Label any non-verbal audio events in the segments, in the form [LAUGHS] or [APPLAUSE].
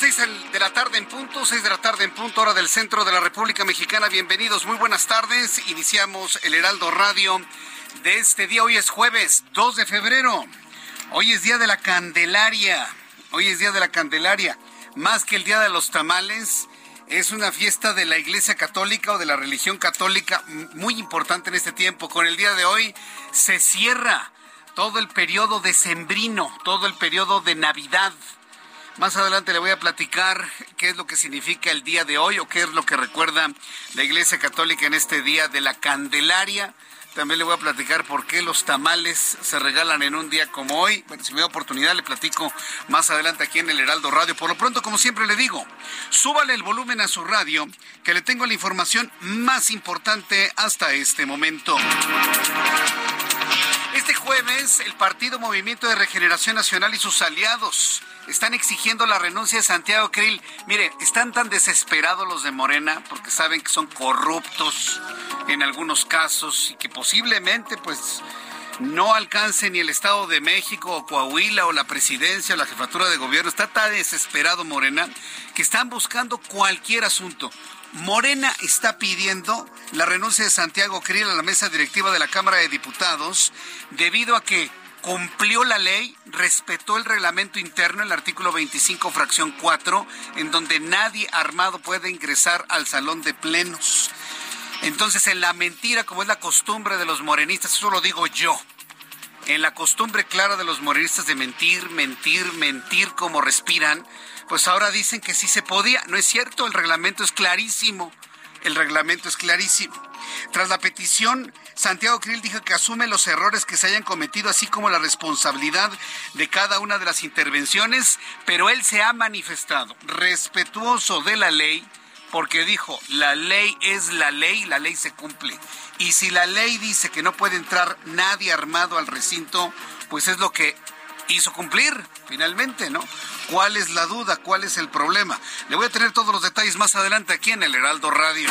Seis de la tarde en punto, seis de la tarde en punto, hora del centro de la República Mexicana. Bienvenidos, muy buenas tardes. Iniciamos el Heraldo Radio de este día. Hoy es jueves 2 de febrero. Hoy es día de la Candelaria. Hoy es día de la Candelaria. Más que el día de los tamales, es una fiesta de la Iglesia Católica o de la religión católica muy importante en este tiempo. Con el día de hoy se cierra todo el periodo decembrino, todo el periodo de Navidad. Más adelante le voy a platicar qué es lo que significa el día de hoy o qué es lo que recuerda la Iglesia Católica en este día de la Candelaria. También le voy a platicar por qué los tamales se regalan en un día como hoy. Bueno, si me da oportunidad, le platico más adelante aquí en el Heraldo Radio. Por lo pronto, como siempre le digo, súbale el volumen a su radio, que le tengo la información más importante hasta este momento. Este jueves, el Partido Movimiento de Regeneración Nacional y sus aliados están exigiendo la renuncia de Santiago Krill. Mire, están tan desesperados los de Morena porque saben que son corruptos en algunos casos y que posiblemente pues no alcance ni el Estado de México o Coahuila o la presidencia o la jefatura de gobierno. Está tan desesperado Morena que están buscando cualquier asunto. Morena está pidiendo la renuncia de Santiago Krill a la mesa directiva de la Cámara de Diputados debido a que cumplió la ley, respetó el reglamento interno, el artículo 25, fracción 4, en donde nadie armado puede ingresar al salón de plenos. Entonces, en la mentira, como es la costumbre de los morenistas, eso lo digo yo, en la costumbre clara de los morenistas de mentir, mentir, mentir como respiran, pues ahora dicen que sí se podía. No es cierto, el reglamento es clarísimo. El reglamento es clarísimo. Tras la petición, Santiago Krill dijo que asume los errores que se hayan cometido, así como la responsabilidad de cada una de las intervenciones, pero él se ha manifestado respetuoso de la ley, porque dijo, la ley es la ley, la ley se cumple. Y si la ley dice que no puede entrar nadie armado al recinto, pues es lo que hizo cumplir finalmente, ¿no? ¿Cuál es la duda? ¿Cuál es el problema? Le voy a tener todos los detalles más adelante aquí en el Heraldo Radio.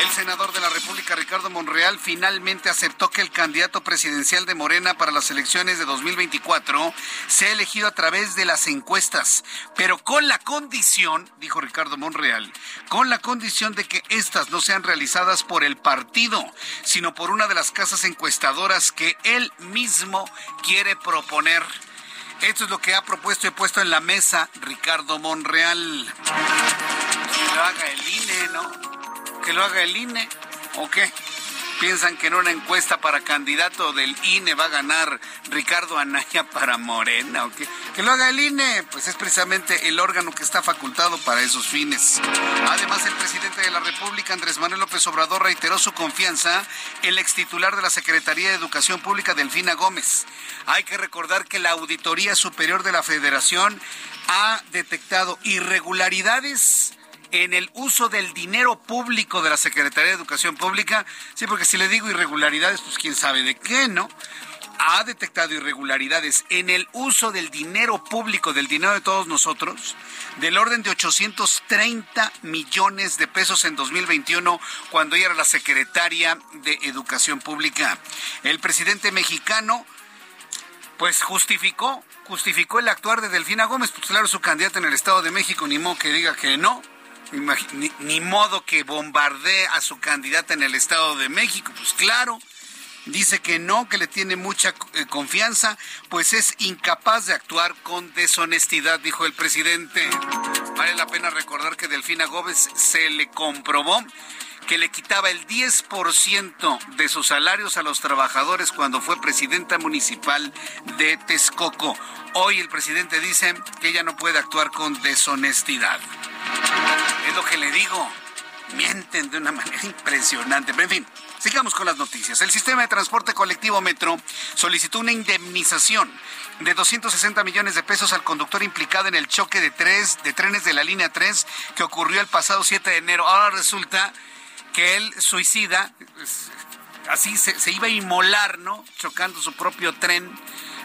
El senador de la República, Ricardo Monreal, finalmente aceptó que el candidato presidencial de Morena para las elecciones de 2024 sea elegido a través de las encuestas, pero con la condición, dijo Ricardo Monreal, con la condición de que estas no sean realizadas por el partido, sino por una de las casas encuestadoras que él mismo quiere proponer. Esto es lo que ha propuesto y puesto en la mesa Ricardo Monreal. Que lo haga el INE, ¿no? Que lo haga el INE. ¿O qué? ¿Piensan que en una encuesta para candidato del INE va a ganar Ricardo Anaya [LAUGHS] para Morena? ¿o qué? Que lo haga el INE, pues es precisamente el órgano que está facultado para esos fines. Además, el presidente de la República, Andrés Manuel López Obrador, reiteró su confianza en el extitular de la Secretaría de Educación Pública, Delfina Gómez. Hay que recordar que la Auditoría Superior de la Federación ha detectado irregularidades en el uso del dinero público de la Secretaría de Educación Pública. Sí, porque si le digo irregularidades, pues quién sabe de qué, ¿no? Ha detectado irregularidades en el uso del dinero público, del dinero de todos nosotros, del orden de 830 millones de pesos en 2021, cuando ella era la secretaria de Educación Pública. El presidente mexicano pues justificó, justificó el actuar de Delfina Gómez, pues claro, su candidata en el Estado de México, ni modo que diga que no, ni, modo que bombardee a su candidata en el Estado de México, pues claro, dice que no, que le tiene mucha eh, confianza, pues es incapaz de actuar con deshonestidad, dijo el presidente. Vale la pena recordar que Delfina Gómez se le comprobó que le quitaba el 10% de sus salarios a los trabajadores cuando fue presidenta municipal de Texcoco. Hoy el presidente dice que ella no puede actuar con deshonestidad. Es lo que le digo. Mienten de una [LAUGHS] manera impresionante. Pero en fin, sigamos con las noticias. El sistema de transporte colectivo Metro solicitó una indemnización de 260 millones de pesos al conductor implicado en el choque de, tres, de trenes de la línea 3 que ocurrió el pasado 7 de enero. Ahora resulta que él suicida, así se, se, iba a inmolar, ¿no? Chocando su propio tren.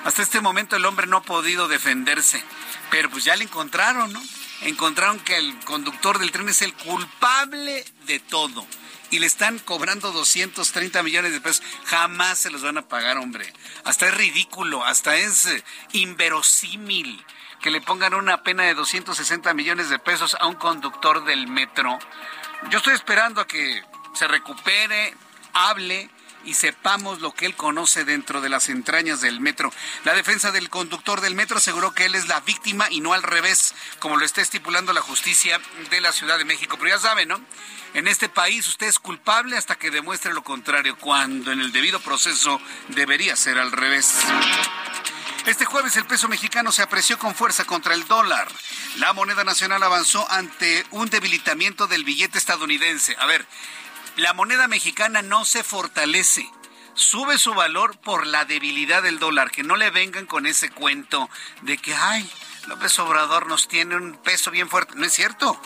Hasta este momento el hombre no ha podido defenderse, pero pues ya le encontraron, ¿no? Encontraron que el conductor del tren es el culpable de todo. Y le están cobrando 230 millones de pesos. Jamás se los van a pagar, hombre. Hasta es ridículo, hasta es eh, inverosímil que le pongan una pena de 260 millones de pesos a un conductor del metro yo estoy esperando a que se recupere, hable y sepamos lo que él conoce dentro de las entrañas del metro. La defensa del conductor del metro aseguró que él es la víctima y no al revés, como lo está estipulando la justicia de la Ciudad de México. Pero ya saben, ¿no? En este país usted es culpable hasta que demuestre lo contrario, cuando en el debido proceso debería ser al revés. Este jueves el peso mexicano se apreció con fuerza contra el dólar. La moneda nacional avanzó ante un debilitamiento del billete estadounidense. A ver, la moneda mexicana no se fortalece. Sube su valor por la debilidad del dólar. Que no le vengan con ese cuento de que, ay, López Obrador nos tiene un peso bien fuerte. No es cierto.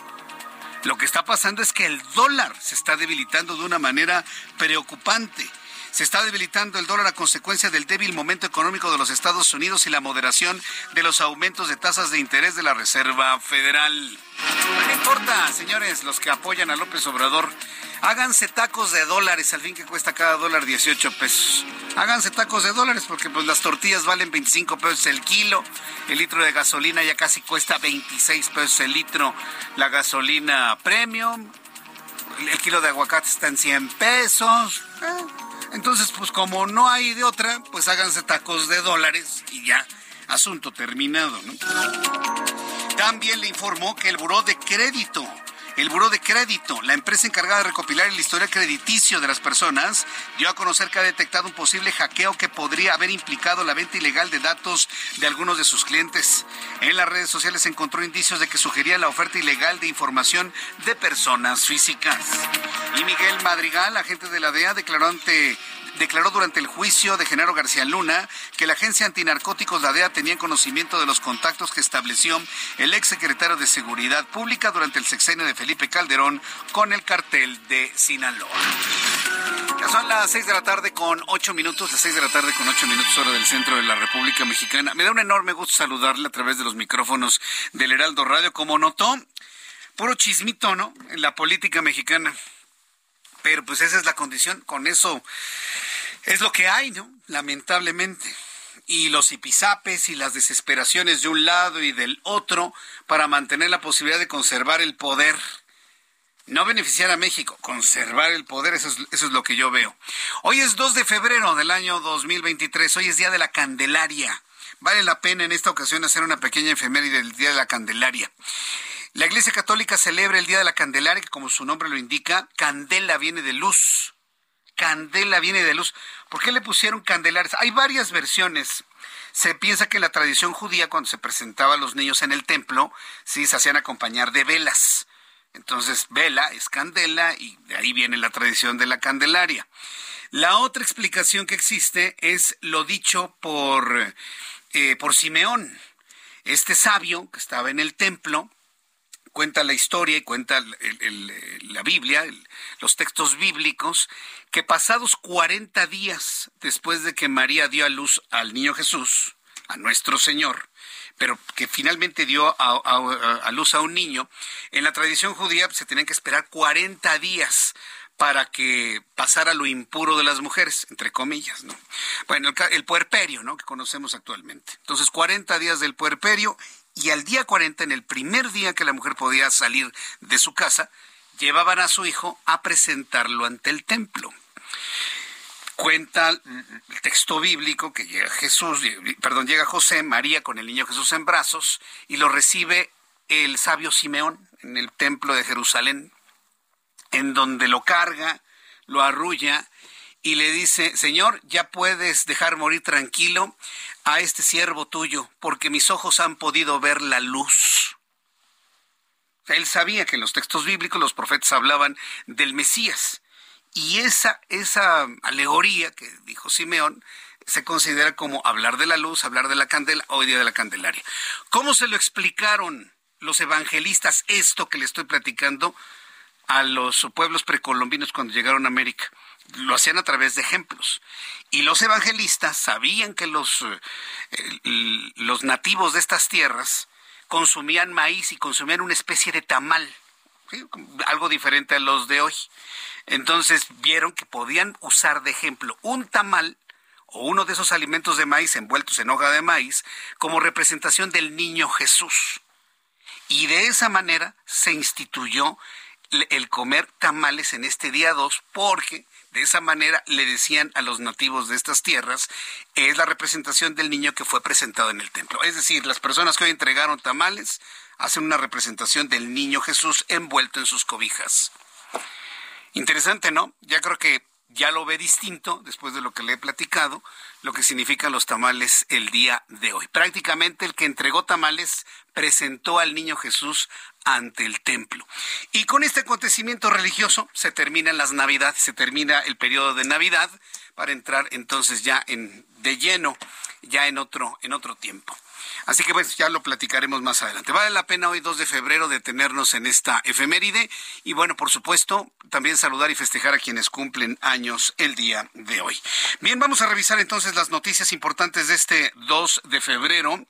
Lo que está pasando es que el dólar se está debilitando de una manera preocupante. Se está debilitando el dólar a consecuencia del débil momento económico de los Estados Unidos y la moderación de los aumentos de tasas de interés de la Reserva Federal. No importa, señores, los que apoyan a López Obrador, háganse tacos de dólares, al fin que cuesta cada dólar 18 pesos. Háganse tacos de dólares porque pues las tortillas valen 25 pesos el kilo, el litro de gasolina ya casi cuesta 26 pesos el litro, la gasolina premium, el kilo de aguacate está en 100 pesos. Eh, entonces, pues como no hay de otra, pues háganse tacos de dólares y ya, asunto terminado. ¿no? También le informó que el Buró de Crédito el Buró de Crédito, la empresa encargada de recopilar el historial crediticio de las personas, dio a conocer que ha detectado un posible hackeo que podría haber implicado la venta ilegal de datos de algunos de sus clientes. En las redes sociales se encontró indicios de que sugería la oferta ilegal de información de personas físicas. Y Miguel Madrigal, agente de la DEA, declaró ante declaró durante el juicio de Genaro García Luna que la agencia antinarcóticos, la DEA, tenía conocimiento de los contactos que estableció el ex secretario de Seguridad Pública durante el sexenio de Felipe Calderón con el cartel de Sinaloa. Ya son las seis de la tarde con ocho minutos, las seis de la tarde con ocho minutos hora del centro de la República Mexicana. Me da un enorme gusto saludarle a través de los micrófonos del Heraldo Radio. Como notó, puro chismito, ¿no? En la política mexicana. Pero pues esa es la condición, con eso es lo que hay, ¿no? Lamentablemente. Y los ipizapes y las desesperaciones de un lado y del otro para mantener la posibilidad de conservar el poder. No beneficiar a México, conservar el poder, eso es, eso es lo que yo veo. Hoy es 2 de febrero del año 2023, hoy es Día de la Candelaria. Vale la pena en esta ocasión hacer una pequeña efeméride del Día de la Candelaria. La Iglesia Católica celebra el Día de la Candelaria, que como su nombre lo indica, candela viene de luz. Candela viene de luz. ¿Por qué le pusieron candelares? Hay varias versiones. Se piensa que la tradición judía, cuando se presentaba a los niños en el templo, sí se hacían acompañar de velas. Entonces, vela es candela y de ahí viene la tradición de la Candelaria. La otra explicación que existe es lo dicho por, eh, por Simeón, este sabio que estaba en el templo cuenta la historia y cuenta la Biblia, los textos bíblicos, que pasados 40 días después de que María dio a luz al niño Jesús, a nuestro Señor, pero que finalmente dio a, luz a un niño, en la tradición judía se tenían que esperar 40 días para que pasara lo impuro de las mujeres, entre comillas, ¿no? Bueno, el, el puerperio, ¿no? Que conocemos actualmente. Entonces, 40 días del puerperio y al día 40, en el primer día que la mujer podía salir de su casa, llevaban a su hijo a presentarlo ante el templo. Cuenta el texto bíblico que llega Jesús, perdón, llega José, María con el niño Jesús en brazos y lo recibe el sabio Simeón en el templo de Jerusalén, en donde lo carga, lo arrulla y le dice, Señor, ya puedes dejar morir tranquilo a este siervo tuyo, porque mis ojos han podido ver la luz. Él sabía que en los textos bíblicos los profetas hablaban del Mesías. Y esa, esa alegoría que dijo Simeón se considera como hablar de la luz, hablar de la candela, hoy día de la Candelaria. ¿Cómo se lo explicaron los evangelistas esto que le estoy platicando a los pueblos precolombinos cuando llegaron a América? Lo hacían a través de ejemplos. Y los evangelistas sabían que los, eh, los nativos de estas tierras consumían maíz y consumían una especie de tamal, algo diferente a los de hoy. Entonces vieron que podían usar de ejemplo un tamal o uno de esos alimentos de maíz envueltos en hoja de maíz como representación del niño Jesús. Y de esa manera se instituyó el comer tamales en este día 2 porque de esa manera le decían a los nativos de estas tierras, es la representación del niño que fue presentado en el templo. Es decir, las personas que hoy entregaron tamales hacen una representación del niño Jesús envuelto en sus cobijas. Interesante, ¿no? Ya creo que ya lo ve distinto después de lo que le he platicado, lo que significan los tamales el día de hoy. Prácticamente el que entregó tamales presentó al niño Jesús ante el templo. Y con este acontecimiento religioso se terminan las Navidades, se termina el periodo de Navidad para entrar entonces ya en de lleno ya en otro en otro tiempo. Así que pues ya lo platicaremos más adelante. Vale la pena hoy 2 de febrero detenernos en esta efeméride y bueno, por supuesto, también saludar y festejar a quienes cumplen años el día de hoy. Bien, vamos a revisar entonces las noticias importantes de este 2 de febrero,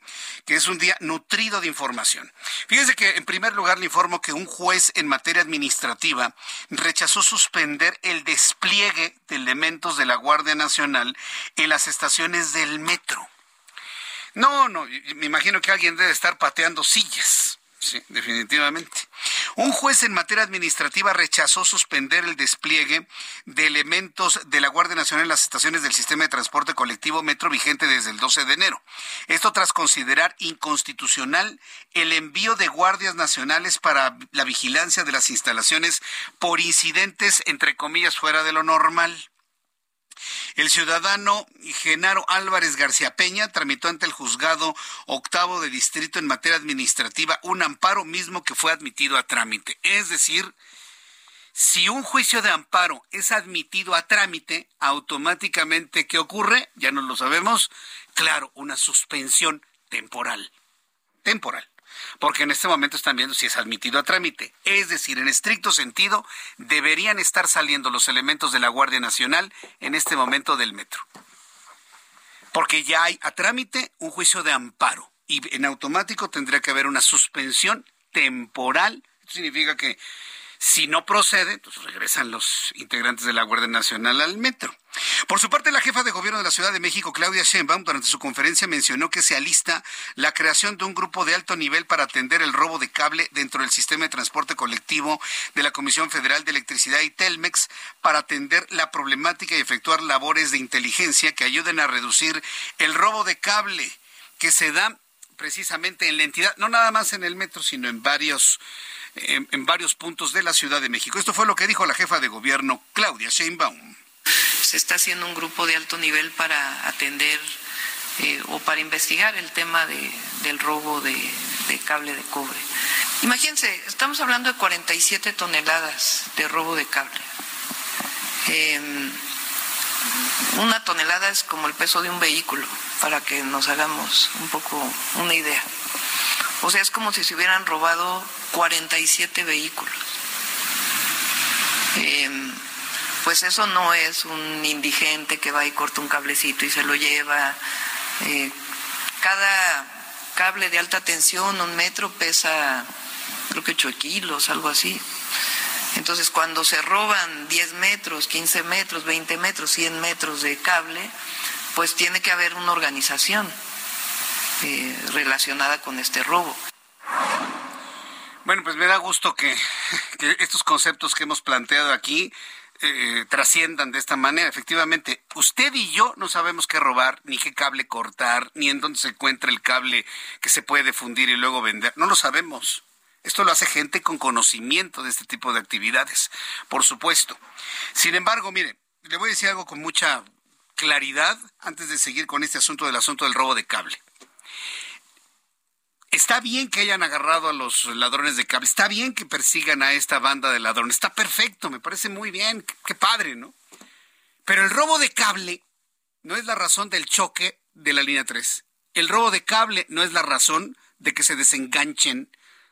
que es un día nutrido de información. Fíjese que en primer lugar le informo que un juez en materia administrativa rechazó suspender el despliegue de elementos de la Guardia Nacional en las estaciones del metro. No, no, me imagino que alguien debe estar pateando sillas. Sí, definitivamente. Un juez en materia administrativa rechazó suspender el despliegue de elementos de la Guardia Nacional en las estaciones del sistema de transporte colectivo Metro vigente desde el 12 de enero. Esto tras considerar inconstitucional el envío de guardias nacionales para la vigilancia de las instalaciones por incidentes, entre comillas, fuera de lo normal. El ciudadano Genaro Álvarez García Peña tramitó ante el juzgado octavo de distrito en materia administrativa un amparo mismo que fue admitido a trámite. Es decir, si un juicio de amparo es admitido a trámite, automáticamente, ¿qué ocurre? Ya no lo sabemos. Claro, una suspensión temporal. Temporal porque en este momento están viendo si es admitido a trámite. Es decir, en estricto sentido, deberían estar saliendo los elementos de la Guardia Nacional en este momento del metro. Porque ya hay a trámite un juicio de amparo y en automático tendría que haber una suspensión temporal. Esto significa que si no procede, pues regresan los integrantes de la Guardia Nacional al metro. Por su parte, la jefa de gobierno de la Ciudad de México, Claudia Sheinbaum, durante su conferencia mencionó que se alista la creación de un grupo de alto nivel para atender el robo de cable dentro del sistema de transporte colectivo de la Comisión Federal de Electricidad y Telmex para atender la problemática y efectuar labores de inteligencia que ayuden a reducir el robo de cable que se da precisamente en la entidad, no nada más en el metro, sino en varios en, varios puntos de la Ciudad de México. Esto fue lo que dijo la jefa de gobierno, Claudia Sheinbaum. Se está haciendo un grupo de alto nivel para atender eh, o para investigar el tema del robo de, cable de cobre. Imagínense, estamos hablando de 47 toneladas de robo de cable. Em, una tonelada es como el peso de un vehículo, para que nos hagamos un poco una idea. O sea, es como si se hubieran robado 47 vehículos. Em, pues eso no es un indigente que va y corta un cablecito y se lo lleva. Eh, cada cable de alta tensión, un metro, pesa creo que 8 kilos, algo así. Entonces, cuando se roban 10 metros, 15 metros, 20 metros, 100 metros de cable, pues tiene que haber una organización eh, relacionada con este robo. Bueno, pues me da gusto [LAUGHS] que, estos conceptos que hemos planteado aquí eh, trasciendan de esta manera. Efectivamente, usted y yo no sabemos qué robar, ni qué cable cortar, ni en dónde se encuentra el cable que se puede fundir y luego vender. No lo sabemos. Esto lo hace gente con conocimiento de este tipo de actividades, por supuesto. Sin embargo, mire, le voy a decir algo con mucha claridad antes de seguir con este asunto del asunto del robo de cable. Está bien que hayan agarrado a los ladrones de cable, está bien que persigan a esta banda de ladrones, está perfecto, me parece muy bien, qué, padre, ¿no? Pero el robo de cable no es la razón del choque de la línea 3. El robo de cable no es la razón de que se desenganchen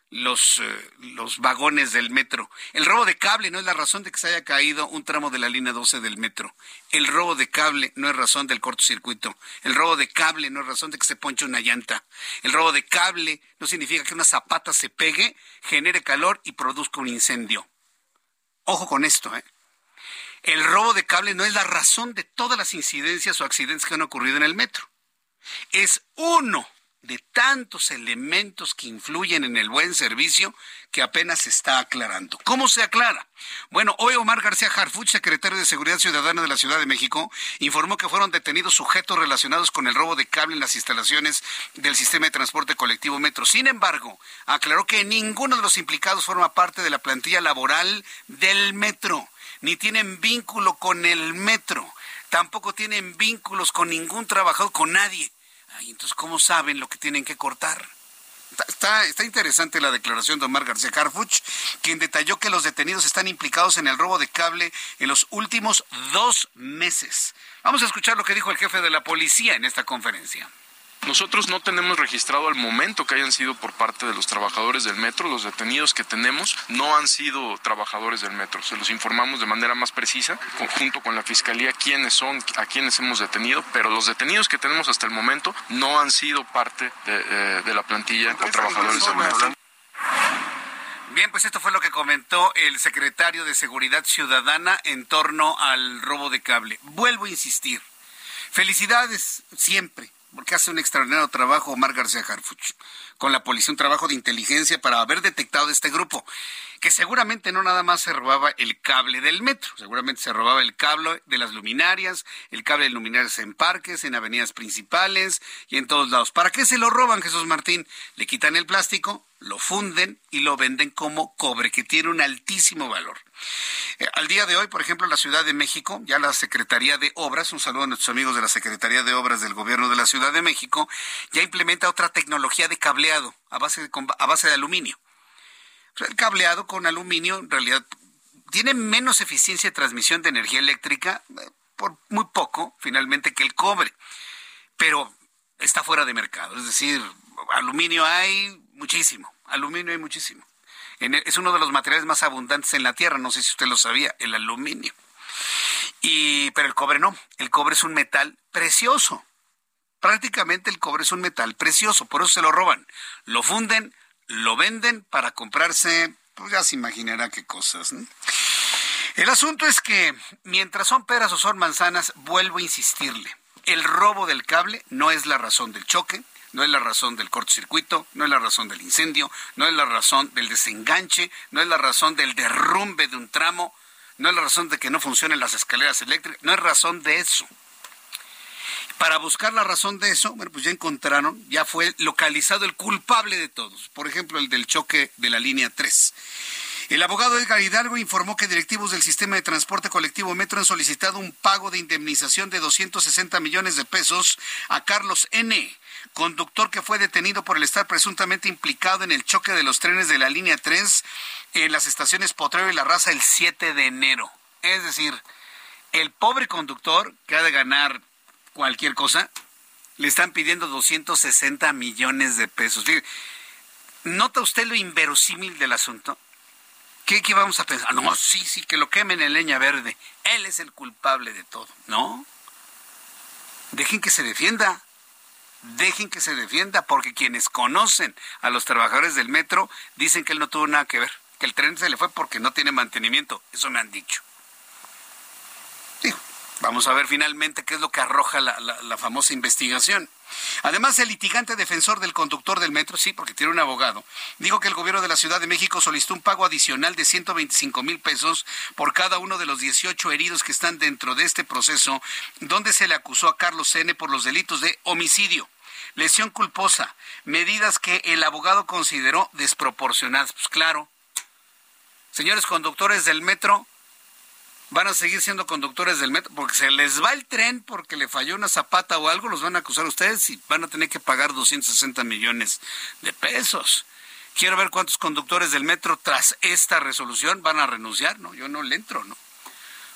los, eh, los vagones del metro. El robo de cable no es la razón de que se haya caído un tramo de la línea 12 del metro. El robo de cable no es razón del cortocircuito. El robo de cable no es razón de que se ponche una llanta. El robo de cable no significa que una zapata se pegue, genere calor y produzca un incendio. Ojo con esto, ¿eh? El robo de cable no es la razón de todas las incidencias o accidentes que han ocurrido en el metro. Es uno de tantos elementos que influyen en el buen servicio que apenas se está aclarando. ¿Cómo se aclara? Bueno, hoy Omar García Harfuch, secretario de Seguridad Ciudadana de la Ciudad de México, informó que fueron detenidos sujetos relacionados con el robo de cable en las instalaciones del sistema de transporte colectivo Metro. Sin embargo, aclaró que ninguno de los implicados forma parte de la plantilla laboral del Metro, ni tienen vínculo con el Metro, tampoco tienen vínculos con ningún trabajador, con nadie entonces, ¿cómo saben lo que tienen que cortar? Está, interesante la declaración de Omar García Carfuch, quien detalló que los detenidos están implicados en el robo de cable en los últimos dos meses. Vamos a escuchar lo que dijo el jefe de la policía en esta conferencia. Nosotros no tenemos registrado al momento que hayan sido por parte de los trabajadores del metro. Los detenidos que tenemos no han sido trabajadores del metro. Se los informamos de manera más precisa, junto con la fiscalía, quiénes son, a quiénes hemos detenido, pero los detenidos que tenemos hasta el momento no han sido parte de, de la plantilla o trabajadores del metro. Bien, pues esto fue lo que comentó el secretario de Seguridad Ciudadana en torno al robo de cable. Vuelvo a insistir. Felicidades siempre porque hace un extraordinario trabajo Omar García Harfuch con la policía, un trabajo de inteligencia para haber detectado este grupo, que seguramente no nada más se robaba el cable del metro, seguramente se robaba el cable de las luminarias, el cable de luminarias en parques, en avenidas principales y en todos lados. ¿Para qué se lo roban, Jesús Martín? Le quitan el plástico, lo funden y lo venden como cobre, que tiene un altísimo valor. Eh, al día de hoy, por ejemplo, la Ciudad de México, ya la Secretaría de Obras, un saludo a nuestros amigos de la Secretaría de Obras del Gobierno de la Ciudad de México, ya implementa otra tecnología de cableado a base de, a base de aluminio. El cableado con aluminio en realidad tiene menos eficiencia de transmisión de energía eléctrica, eh, por muy poco, finalmente, que el cobre, pero está fuera de mercado. Es decir, aluminio hay muchísimo, aluminio hay muchísimo es uno de los materiales más abundantes en la Tierra, no sé si usted lo sabía, el aluminio. Y, pero el cobre no, el cobre es un metal precioso. Prácticamente el cobre es un metal precioso, por eso se lo roban. Lo funden, lo venden para comprarse, pues ya se imaginará qué cosas. El asunto es que mientras son peras o son manzanas, vuelvo a insistirle, el robo del cable no es la razón del choque, no es la razón del cortocircuito, no es la razón del incendio, no es la razón del desenganche, no es la razón del derrumbe de un tramo, no es la razón de que no funcionen las escaleras eléctricas, no es razón de eso. Para buscar la razón de eso, bueno, pues ya encontraron, ya fue localizado el culpable de todos, por ejemplo, el del choque de la línea 3. El abogado Edgar Hidalgo informó que directivos del sistema de transporte colectivo Metro han solicitado un pago de indemnización de 260 millones de pesos a Carlos N., conductor que fue detenido por el estar presuntamente implicado en el choque de los trenes de la línea 3 en las estaciones Potrero y La Raza el 7 de enero. Es decir, el pobre conductor que ha de ganar cualquier cosa, le están pidiendo 260 millones de pesos. ¿Nota usted lo inverosímil del asunto? ¿Qué, ¿Qué, vamos a pensar? No, sí, sí, que lo quemen en leña verde. Él es el culpable de todo. No. Dejen que se defienda dejen que se defienda, porque quienes conocen a los trabajadores del metro dicen que él no tuvo nada que ver, que el tren se le fue porque no tiene mantenimiento. Eso me han dicho. Vamos a ver finalmente qué es lo que arroja la famosa investigación. Además, el litigante defensor del conductor del metro, sí, porque tiene un abogado, dijo que el gobierno de la Ciudad de México solicitó un pago adicional de 125 mil pesos por cada uno de los 18 heridos que están dentro de este proceso, donde se le acusó a Carlos N. por los delitos de homicidio, lesión culposa, medidas que el abogado consideró desproporcionadas. Pues claro, señores conductores del metro, van a seguir siendo conductores del metro porque se les va el tren porque le falló una zapata o algo, los van a acusar a ustedes y van a tener que pagar 260 millones de pesos. Quiero ver cuántos conductores del metro tras esta resolución van a renunciar, ¿no? Yo no le entro, ¿no?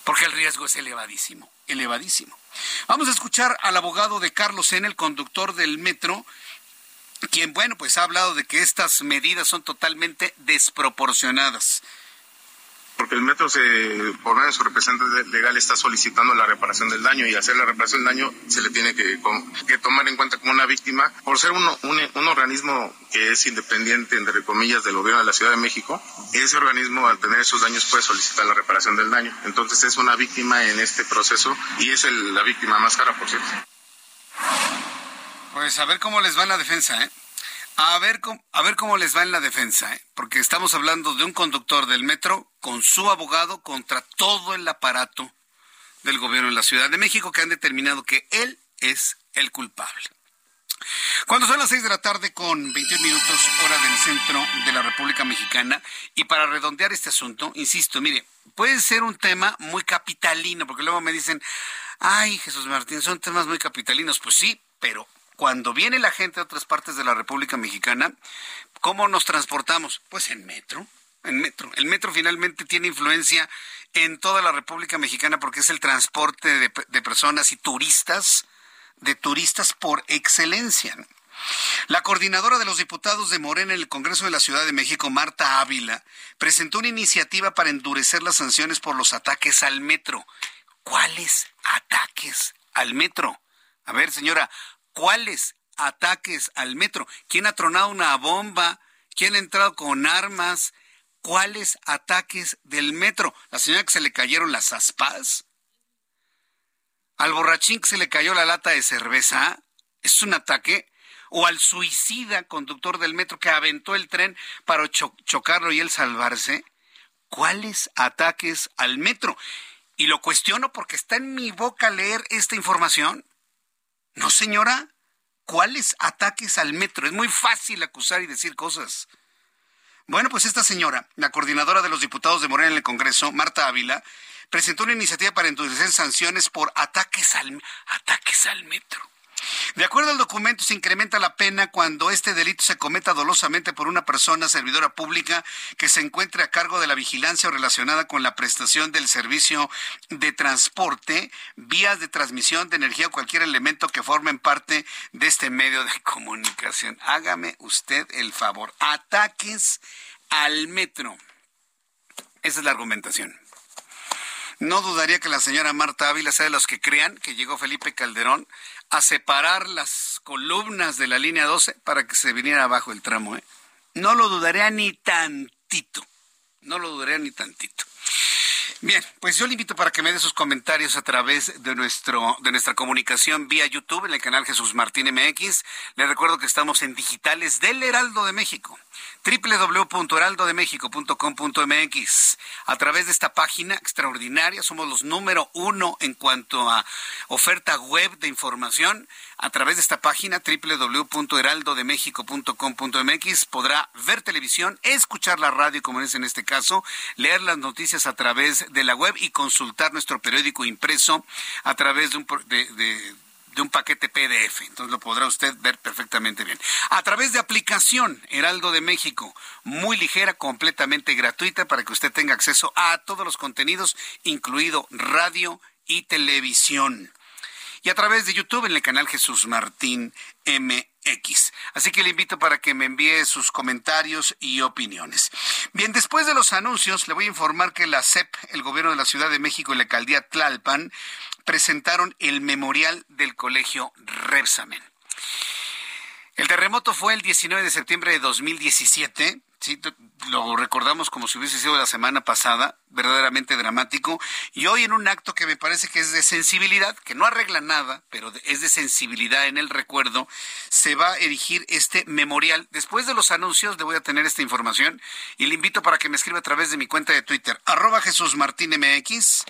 Porque el riesgo es elevadísimo, elevadísimo. Vamos a escuchar al abogado de Carlos N., el conductor del metro, quien, bueno, pues ha hablado de que estas medidas son totalmente desproporcionadas porque el metro, se, por medio de su representante legal, está solicitando la reparación del daño y hacer la reparación del daño se le tiene que, tomar en cuenta como una víctima por ser un, un, organismo que es independiente, entre comillas, del gobierno de la Ciudad de México. Ese organismo, al tener esos daños, puede solicitar la reparación del daño. Entonces es una víctima en este proceso y es la víctima más cara, por cierto. Pues a ver cómo les va la defensa, ¿eh? A ver, a ver cómo les va en la defensa, ¿eh? porque estamos hablando de un conductor del metro con su abogado contra todo el aparato del gobierno de la Ciudad de México que han determinado que él es el culpable. Cuando son las seis de la tarde con 21 minutos hora del centro de la República Mexicana y para redondear este asunto, insisto, mire, puede ser un tema muy capitalino, porque luego me dicen, ay Jesús Martín, son temas muy capitalinos, pues sí, pero cuando viene la gente de otras partes de la República Mexicana, ¿cómo nos transportamos? Pues en metro, en metro. El metro finalmente tiene influencia en toda la República Mexicana porque es el transporte de, personas y turistas, de turistas por excelencia. La coordinadora de los diputados de Morena en el Congreso de la Ciudad de México, Marta Ávila, presentó una iniciativa para endurecer las sanciones por los ataques al metro. ¿Cuáles ataques al metro? A ver, señora, ¿Cuáles ataques al metro? ¿Quién ha tronado una bomba? ¿Quién ha entrado con armas? ¿Cuáles ataques del metro? ¿La señora que se le cayeron las aspas? ¿Al borrachín que se le cayó la lata de cerveza? ¿Es un ataque? ¿O al suicida conductor del metro que aventó el tren para chocarlo y él salvarse? ¿Cuáles ataques al metro? Y lo cuestiono porque está en mi boca leer esta información. No, señora. ¿Cuáles ataques al metro? Es muy fácil acusar y decir cosas. Bueno, pues esta señora, la coordinadora de los diputados de Morena en el Congreso, Marta Ávila, presentó una iniciativa para endurecer sanciones por ataques al, ataques al metro. De acuerdo al documento, se incrementa la pena cuando este delito se cometa dolosamente por una persona servidora pública que se encuentre a cargo de la vigilancia o relacionada con la prestación del servicio de transporte, vías de transmisión de energía o cualquier elemento que formen parte de este medio de [LAUGHS] comunicación. Hágame usted el favor. Ataques al metro. Esa es la argumentación. No dudaría que la señora Marta Ávila sea de los que crean que llegó Felipe Calderón a separar las columnas de la línea 12 para que se viniera abajo el tramo. ¿eh? No lo dudaría ni tantito. No lo dudaría ni tantito. Bien, pues yo le invito para que me dé sus comentarios a través de nuestro de nuestra comunicación vía YouTube en el canal Jesús Martín MX. Le recuerdo que estamos en digitales del Heraldo de México www.heraldodemexico.com.mx. A través de esta página extraordinaria, somos los número uno en cuanto a oferta web de información. A través de esta página www.heraldodemexico.com.mx podrá ver televisión, escuchar la radio, como es en este caso, leer las noticias a través de la web y consultar nuestro periódico impreso a través de un de de un paquete PDF. Entonces lo podrá usted ver perfectamente bien. A través de aplicación Heraldo de México, muy ligera, completamente gratuita para que usted tenga acceso a todos los contenidos, incluido radio y televisión. Y a través de YouTube en el canal Jesús Martín MX. Así que le invito para que me envíe sus comentarios y opiniones. Bien, después de los anuncios, le voy a informar que la CEP, el gobierno de la Ciudad de México y la alcaldía Tlalpan, presentaron el memorial del colegio Repsamen. El terremoto fue el 19 de septiembre de 2017. Sí, lo recordamos como si hubiese sido la semana pasada, verdaderamente dramático. Y hoy en un acto que me parece que es de sensibilidad, que no arregla nada, pero es de sensibilidad en el recuerdo, se va a erigir este memorial. Después de los anuncios le voy a tener esta información y le invito para que me escriba a través de mi cuenta de Twitter, arroba Jesús Martín MX,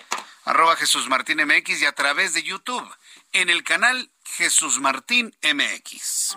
arroba Jesús Martín MX y a través de YouTube en el canal Jesús Martín MX.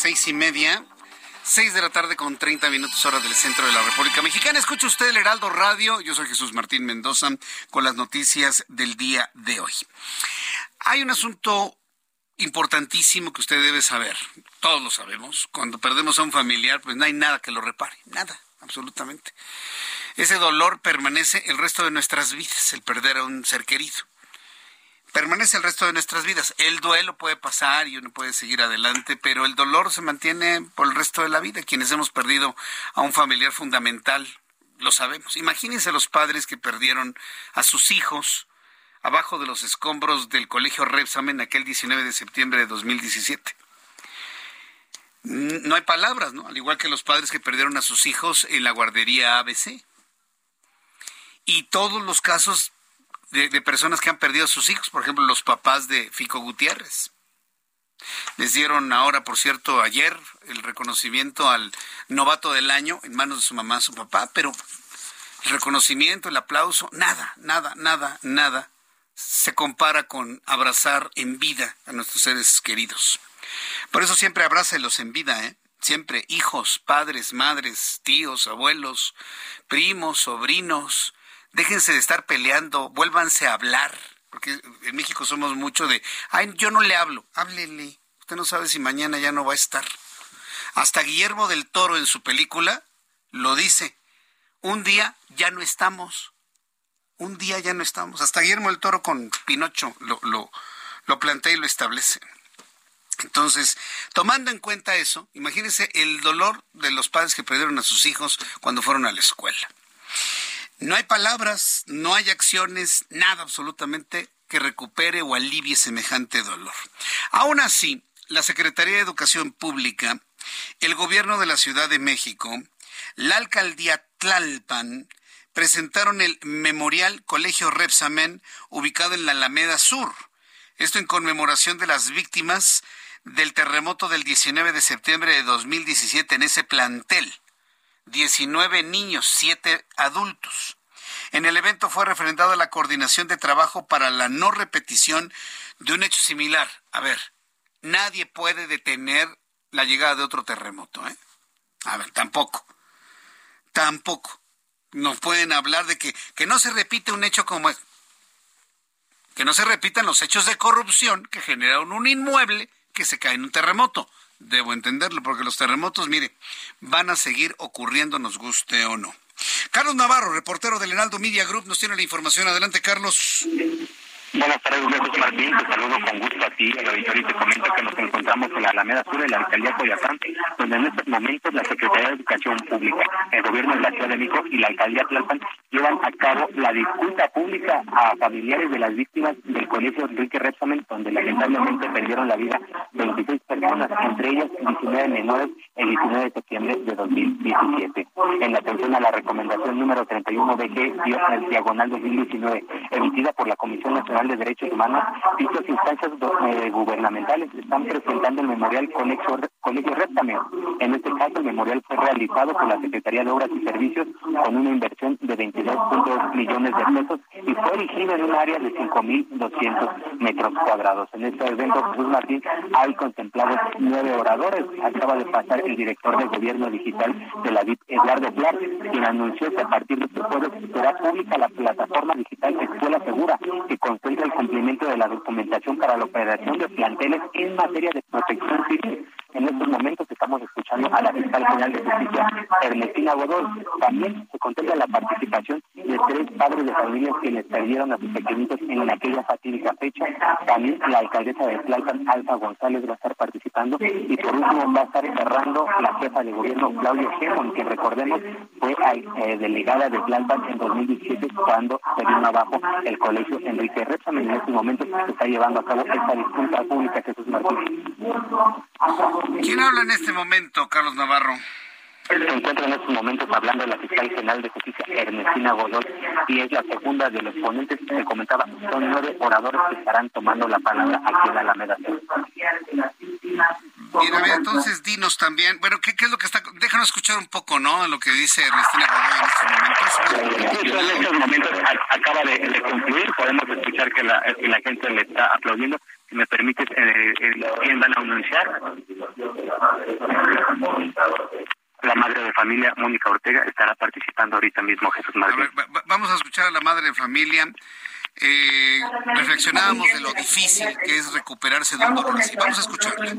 Seis y media. Seis de la tarde con 30 minutos hora del centro de la República Mexicana. Escucha usted el Heraldo Radio. Yo soy Jesús Martín Mendoza con las noticias del día de hoy. Hay un asunto importantísimo que usted debe saber. Todos lo sabemos. Cuando perdemos a un familiar, pues no hay nada que lo repare. Nada, absolutamente. Ese dolor permanece el resto de nuestras vidas, el perder a un ser querido permanece el resto de nuestras vidas. El duelo puede pasar y uno puede seguir adelante, pero el dolor se mantiene por el resto de la vida. Quienes hemos perdido a un familiar fundamental, lo sabemos. Imagínense los padres que perdieron a sus hijos abajo de los escombros del colegio Repsamen aquel 19 de septiembre de 2017. No hay palabras, ¿no? Al igual que los padres que perdieron a sus hijos en la guardería ABC. Y todos los casos de, personas que han perdido a sus hijos, por ejemplo, los papás de Fico Gutiérrez. Les dieron ahora, por cierto, ayer el reconocimiento al novato del año en manos de su mamá, su papá, pero el reconocimiento, el aplauso, nada, nada, nada, nada se compara con abrazar en vida a nuestros seres queridos. Por eso siempre abrácelos en vida, ¿eh? Siempre hijos, padres, madres, tíos, abuelos, primos, sobrinos, déjense de estar peleando, vuélvanse a hablar, porque en México somos mucho de, ay, yo no le hablo, háblele, usted no sabe si mañana ya no va a estar. Hasta Guillermo del Toro en su película lo dice, un día ya no estamos, un día ya no estamos. Hasta Guillermo del Toro con Pinocho lo, lo, lo plantea y lo establece. Entonces, tomando en cuenta eso, imagínense el dolor de los padres que perdieron a sus hijos cuando fueron a la escuela. No hay palabras, no hay acciones, nada absolutamente que recupere o alivie semejante dolor. Aún así, la Secretaría de Educación Pública, el Gobierno de la Ciudad de México, la Alcaldía Tlalpan, presentaron el Memorial Colegio Repsamen ubicado en la Alameda Sur. Esto en conmemoración de las víctimas del terremoto del 19 de septiembre de 2017 en ese plantel. 19 niños, 7 adultos. En el evento fue refrendada la coordinación de trabajo para la no repetición de un hecho similar. A ver, nadie puede detener la llegada de otro terremoto, ¿eh? A ver, tampoco. Tampoco. Nos pueden hablar de que, que no se repite un hecho como es. Que no se repitan los hechos de corrupción que generaron un inmueble que se cae en un terremoto. Debo entenderlo, porque los terremotos, mire, van a seguir ocurriendo, nos guste o no. Carlos Navarro, reportero del Heraldo Media Group, nos tiene la información. Adelante, Carlos. Buenas tardes, Jesús Martín. Te saludo con gusto a ti, auditorio, y te comento que nos encontramos en la Alameda Sur de la alcaldía Coyacán, donde en estos momentos la Secretaría de Educación Pública, el gobierno de la Ciudad de México y la alcaldía Tlalpan llevan a cabo la disputa pública a familiares de las víctimas del colegio Enrique Repsamen, donde lamentablemente perdieron la vida 26 personas, entre ellas 19 menores, el 19 de septiembre de 2017. En atención a la recomendación número 31 BG, diagonal 2019, emitida por la Comisión Nacional de Derechos Humanos, dichas instancias eh, gubernamentales están presentando el memorial Colegio, Colegio En este caso, el memorial fue realizado por la Secretaría de Obras y Servicios con una inversión de 22.2 millones de pesos y fue erigido en un área de 5.200 metros cuadrados. En este evento, Jesús Martín, hay contemplados nueve oradores. Acaba de pasar el director de Gobierno Digital de la DIP, Eduardo Blas, quien anunció que a partir de este jueves será pública la plataforma digital Escuela Segura, que el cumplimiento de la documentación para la operación de planteles en materia de protección civil. En estos momentos estamos escuchando a la fiscal general de justicia, Ernestina Godoy. También se contempla la participación de tres padres de familias quienes perdieron a sus pequeñitos en aquella fatídica fecha. También la alcaldesa de Tlalpan, Alfa González, va a estar participando. Y por último va a estar cerrando la jefa de gobierno, Claudia Sheinbaum, que recordemos fue eh, delegada de Tlalpan en 2017 cuando se vino abajo el colegio Enrique Repsamen. En estos momentos se está llevando a cabo esta disputa pública, Jesús Martínez. ¿Quién habla en este momento, Carlos Navarro? Se encuentra en estos momentos hablando la fiscal general de justicia, Ernestina Godoy, y es la segunda de los ponentes que se comentaba. Son nueve oradores que estarán tomando la palabra aquí en la Alameda. Bien, a ver, entonces dinos también, bueno, ¿qué, ¿qué, es lo que está? Déjanos escuchar un poco, ¿no? Lo que dice Ernestina Godoy en estos momentos. en estos momentos acaba de, de, concluir, podemos escuchar que la, que la gente le está aplaudiendo si me permites, eh, ¿quién van a anunciar? La madre de familia, Mónica Ortega, estará participando ahorita mismo, Jesús Martín. vamos a escuchar a la madre de familia. Eh, reflexionábamos de lo difícil que es recuperarse de un dolor así. Vamos a escucharla.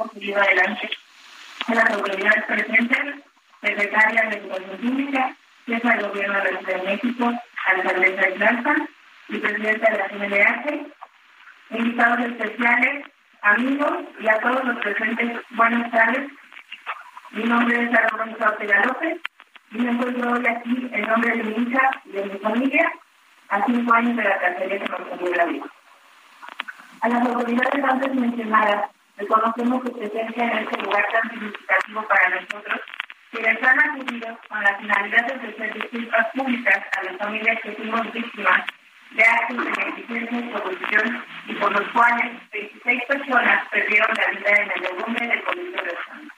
Las autoridades presentes, secretaria de Educación Pública, jefa del Gobierno de la Ciudad de México, alcaldesa de Plaza y presidenta de la CNDH, invitados especiales, amigos y a todos los presentes, buenas tardes. Mi nombre es Alonso Ortega López y me encuentro hoy aquí en nombre de mi hija y de mi familia a cinco años de la tragedia que nos la vida. A las autoridades antes mencionadas, reconocemos su presencia en este lugar tan significativo para nosotros, quienes han acudido con la finalidad de ofrecer disculpas públicas a las familias que fuimos víctimas de actos de negligencia y corrupción y por los cuales 26 personas perdieron la vida en el derrumbe del Colegio de San.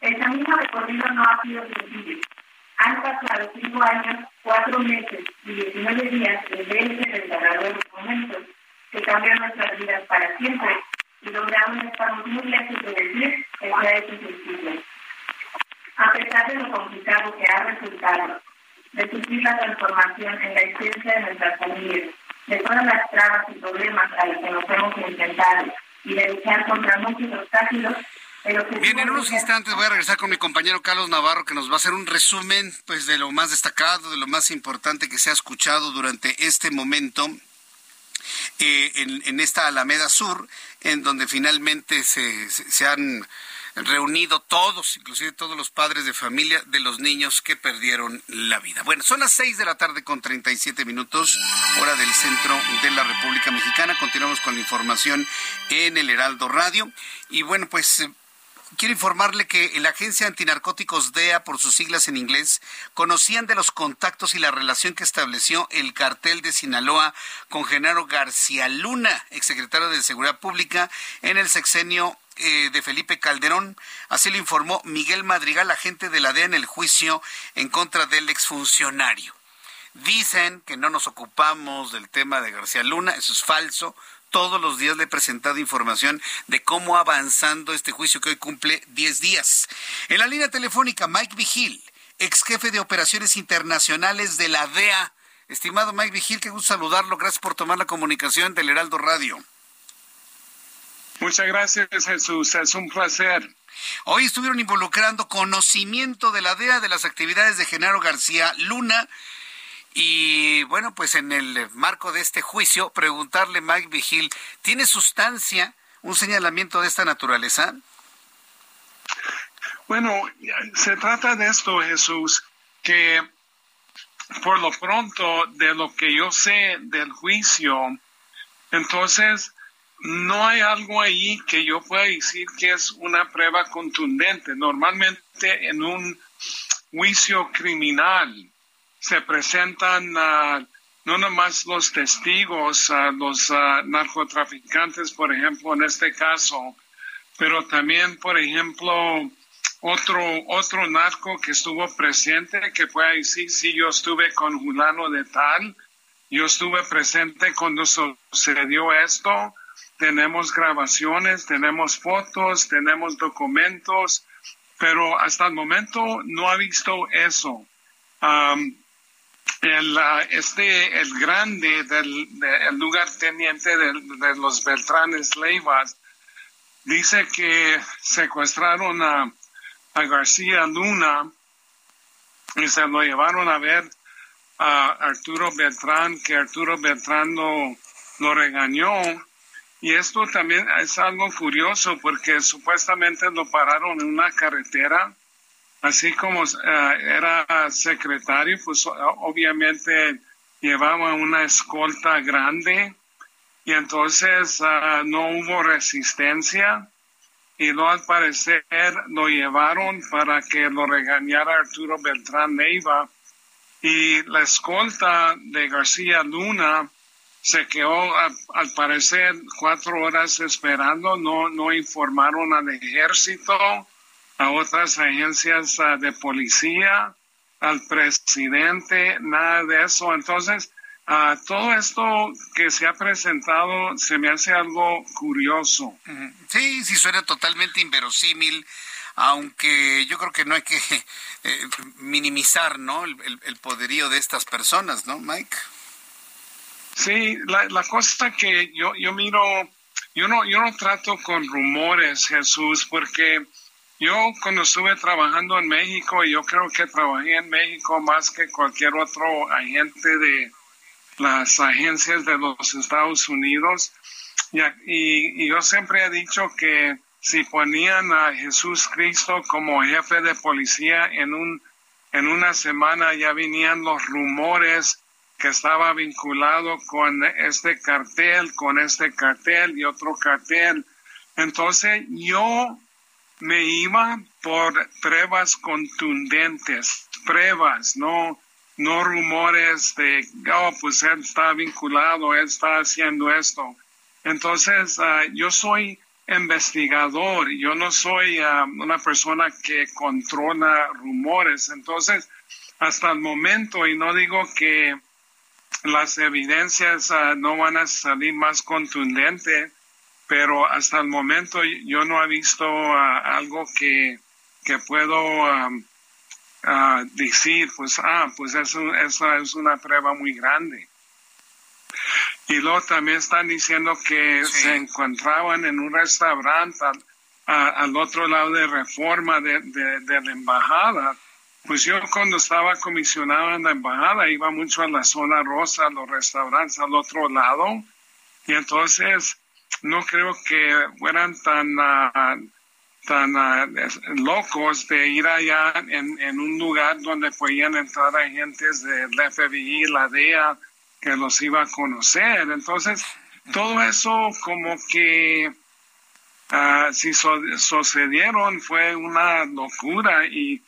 El camino recorrido no ha sido sencillo. Han pasado cinco años, cuatro meses y 19 días desde ese desgarrador momentos que cambian nuestras vidas para siempre y donde aún estamos muy lejos de decir que sea es sencillo. A pesar de lo complicado que ha resultado de sufrir la transformación en la existencia de nuestras familias, de todas las trabas y problemas a los que nos hemos enfrentado y de luchar contra muchos obstáculos. Bien, en unos instantes voy a regresar con mi compañero Carlos Navarro, que nos va a hacer un resumen pues, de lo más destacado, de lo más importante que se ha escuchado durante este momento eh, en, en, esta Alameda Sur, en donde finalmente se, se, se han reunido todos, inclusive todos los padres de familia de los niños que perdieron la vida. Bueno, son las seis de la tarde con 37 minutos, hora del centro de la República Mexicana. Continuamos con la información en el Heraldo Radio. Y bueno, pues eh, quiero informarle que la agencia antinarcóticos DEA, por sus siglas en inglés, conocían de los contactos y la relación que estableció el cartel de Sinaloa con Genaro García Luna, exsecretario de Seguridad Pública, en el sexenio eh, de Felipe Calderón. Así lo informó Miguel Madrigal, agente de la DEA en el juicio en contra del exfuncionario. Dicen que no nos ocupamos del tema de García Luna, eso es falso todos los días le he presentado información de cómo avanzando este juicio que hoy cumple 10 días. En la línea telefónica, Mike Vigil, ex jefe de operaciones internacionales de la DEA. Estimado Mike Vigil, qué gusto saludarlo. Gracias por tomar la comunicación del Heraldo Radio. Muchas gracias, Jesús. Es un placer. Hoy estuvieron involucrando conocimiento de la DEA de las actividades de Genaro García Luna. Y bueno, pues en el marco de este juicio, preguntarle, Mike Vigil, ¿tiene sustancia un señalamiento de esta naturaleza? Bueno, se trata de esto, Jesús, que por lo pronto, de lo que yo sé del juicio, entonces no hay algo ahí que yo pueda decir que es una prueba contundente. Normalmente en un juicio criminal se presentan uh, no nomás los testigos, uh, los uh, narcotraficantes, por ejemplo, en este caso, pero también, por ejemplo, otro, otro narco que estuvo presente que puede decir, si yo estuve con Julano de tal, yo estuve presente cuando sucedió esto, tenemos grabaciones, tenemos fotos, tenemos documentos, pero hasta el momento no ha visto eso. el, este, el grande del el lugar teniente de, de los Beltranes Leivas dice que secuestraron a a García Luna y se lo llevaron a ver a Arturo Beltrán, que Arturo Beltrán lo, regañó. Y esto también es algo curioso porque supuestamente lo pararon en una carretera, así como eh, era secretario, pues obviamente llevaba una escolta grande y entonces ah, no hubo resistencia y no al parecer lo llevaron para que lo regañara Arturo Beltrán Neiva y la escolta de García Luna se quedó al parecer cuatro horas esperando, no, no informaron al ejército, a otras agencias ah, de policía, al presidente, nada de eso. Entonces, Uh, todo esto que se ha presentado se me hace algo curioso. Sí, sí suena totalmente inverosímil, aunque yo creo que no hay que [LAUGHS] eh, minimizar, ¿no? El, poderío de estas personas, ¿no, Mike? Sí, la, la cosa que yo, yo miro, yo no, yo no trato con rumores, Jesús, porque yo cuando estuve trabajando en México, yo creo que trabajé en México más que cualquier otro agente de, las agencias de los Estados Unidos. Y, yo siempre he dicho que si ponían a Jesús Cristo como jefe de policía en, un, en una semana ya venían los rumores que estaba vinculado con este cartel, con este cartel y otro cartel. Entonces yo me iba por pruebas contundentes, pruebas, no, no rumores de, oh, pues él está vinculado, él está haciendo esto. Entonces, ah, yo soy investigador, yo no soy ah, una persona que controla rumores. Entonces, hasta el momento, y no digo que las evidencias ah, no van a salir más contundentes, pero hasta el momento yo no he visto algo que, que puedo decir, pues, ah, pues eso, eso es una prueba muy grande. Y luego también están diciendo que se encontraban en un restaurante al, otro lado de reforma de, de, la embajada. Pues yo cuando estaba comisionado en la embajada iba mucho a la zona rosa, a los restaurantes al otro lado. Y entonces no creo que fueran tan ah, tan ah, locos de ir allá en, en, un lugar donde podían entrar agentes del FBI, la DEA, que los iba a conocer. Entonces, todo eso como que uh, si sucedieron fue una locura y,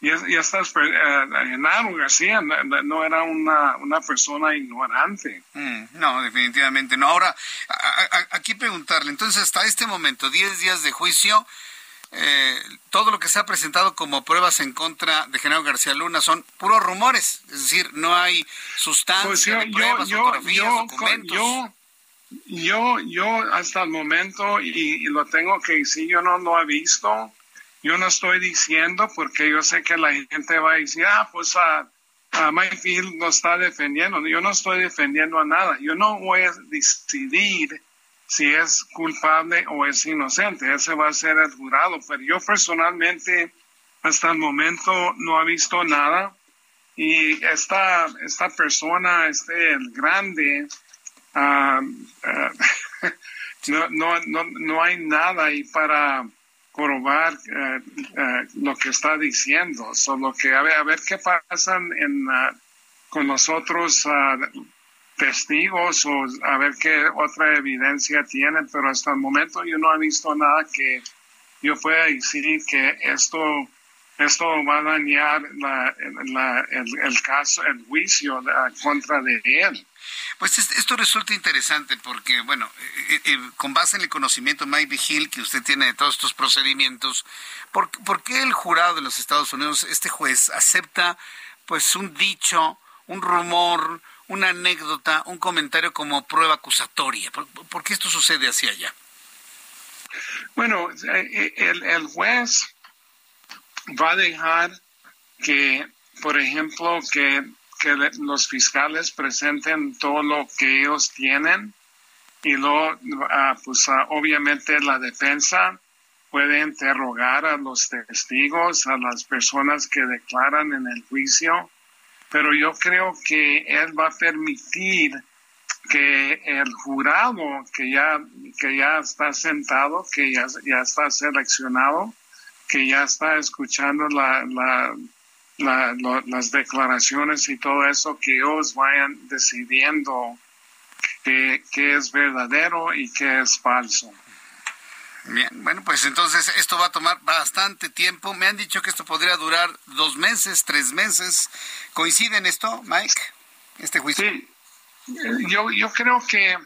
y, y estas, uh, García no, era una, una persona ignorante. Mm, no, definitivamente no. Ahora, aquí preguntarle, entonces hasta este momento, 10 días de juicio, eh, todo lo que se ha presentado como pruebas en contra de Genaro García Luna son puros rumores, es decir, no hay sustancia pues yo, de pruebas, yo, documentos. Yo, yo, hasta el momento, y, lo tengo que decir, yo no lo he visto, yo no estoy diciendo porque yo sé que la gente va a decir, ah, pues a, a Mike lo está defendiendo. Yo no estoy defendiendo a nada. Yo no voy a decidir si es culpable o es inocente. Ese va a ser el jurado. Pero yo personalmente, hasta el momento, no he visto nada. Y esta, esta persona, este el grande, ah, ah, [LAUGHS] no, no, no, no hay nada ahí para probar eh, eh, lo que está diciendo. Solo que a ver, a ver qué pasa en, ah, con los otros testigos o a ver qué otra evidencia tienen, pero hasta el momento yo no he visto nada que yo pueda decir que esto esto va a dañar el, caso, el juicio contra de él. Pues esto resulta interesante porque, bueno, eh, eh, con base en el conocimiento, Mike Vigil, que usted tiene de todos estos procedimientos, ¿por, ¿por, qué el jurado de los Estados Unidos, este juez, acepta pues un dicho, un rumor, una anécdota, un comentario como prueba acusatoria. ¿Por, qué esto sucede así allá? Bueno, eh, el, el, juez va a dejar que, por ejemplo, que, que los fiscales presenten todo lo que ellos tienen y luego, ah, pues ah, obviamente la defensa puede interrogar a los testigos, a las personas que declaran en el juicio pero yo creo que él va a permitir que el jurado que ya, que ya está sentado, que ya, está seleccionado, que ya está escuchando la, las declaraciones y todo eso, que ellos vayan decidiendo qué es verdadero y qué es falso. Bien, bueno, pues entonces esto va a tomar bastante tiempo. Me han dicho que esto podría durar dos meses, tres meses. ¿Coincide en esto, Mike? Este juicio. Sí, yo, yo creo que,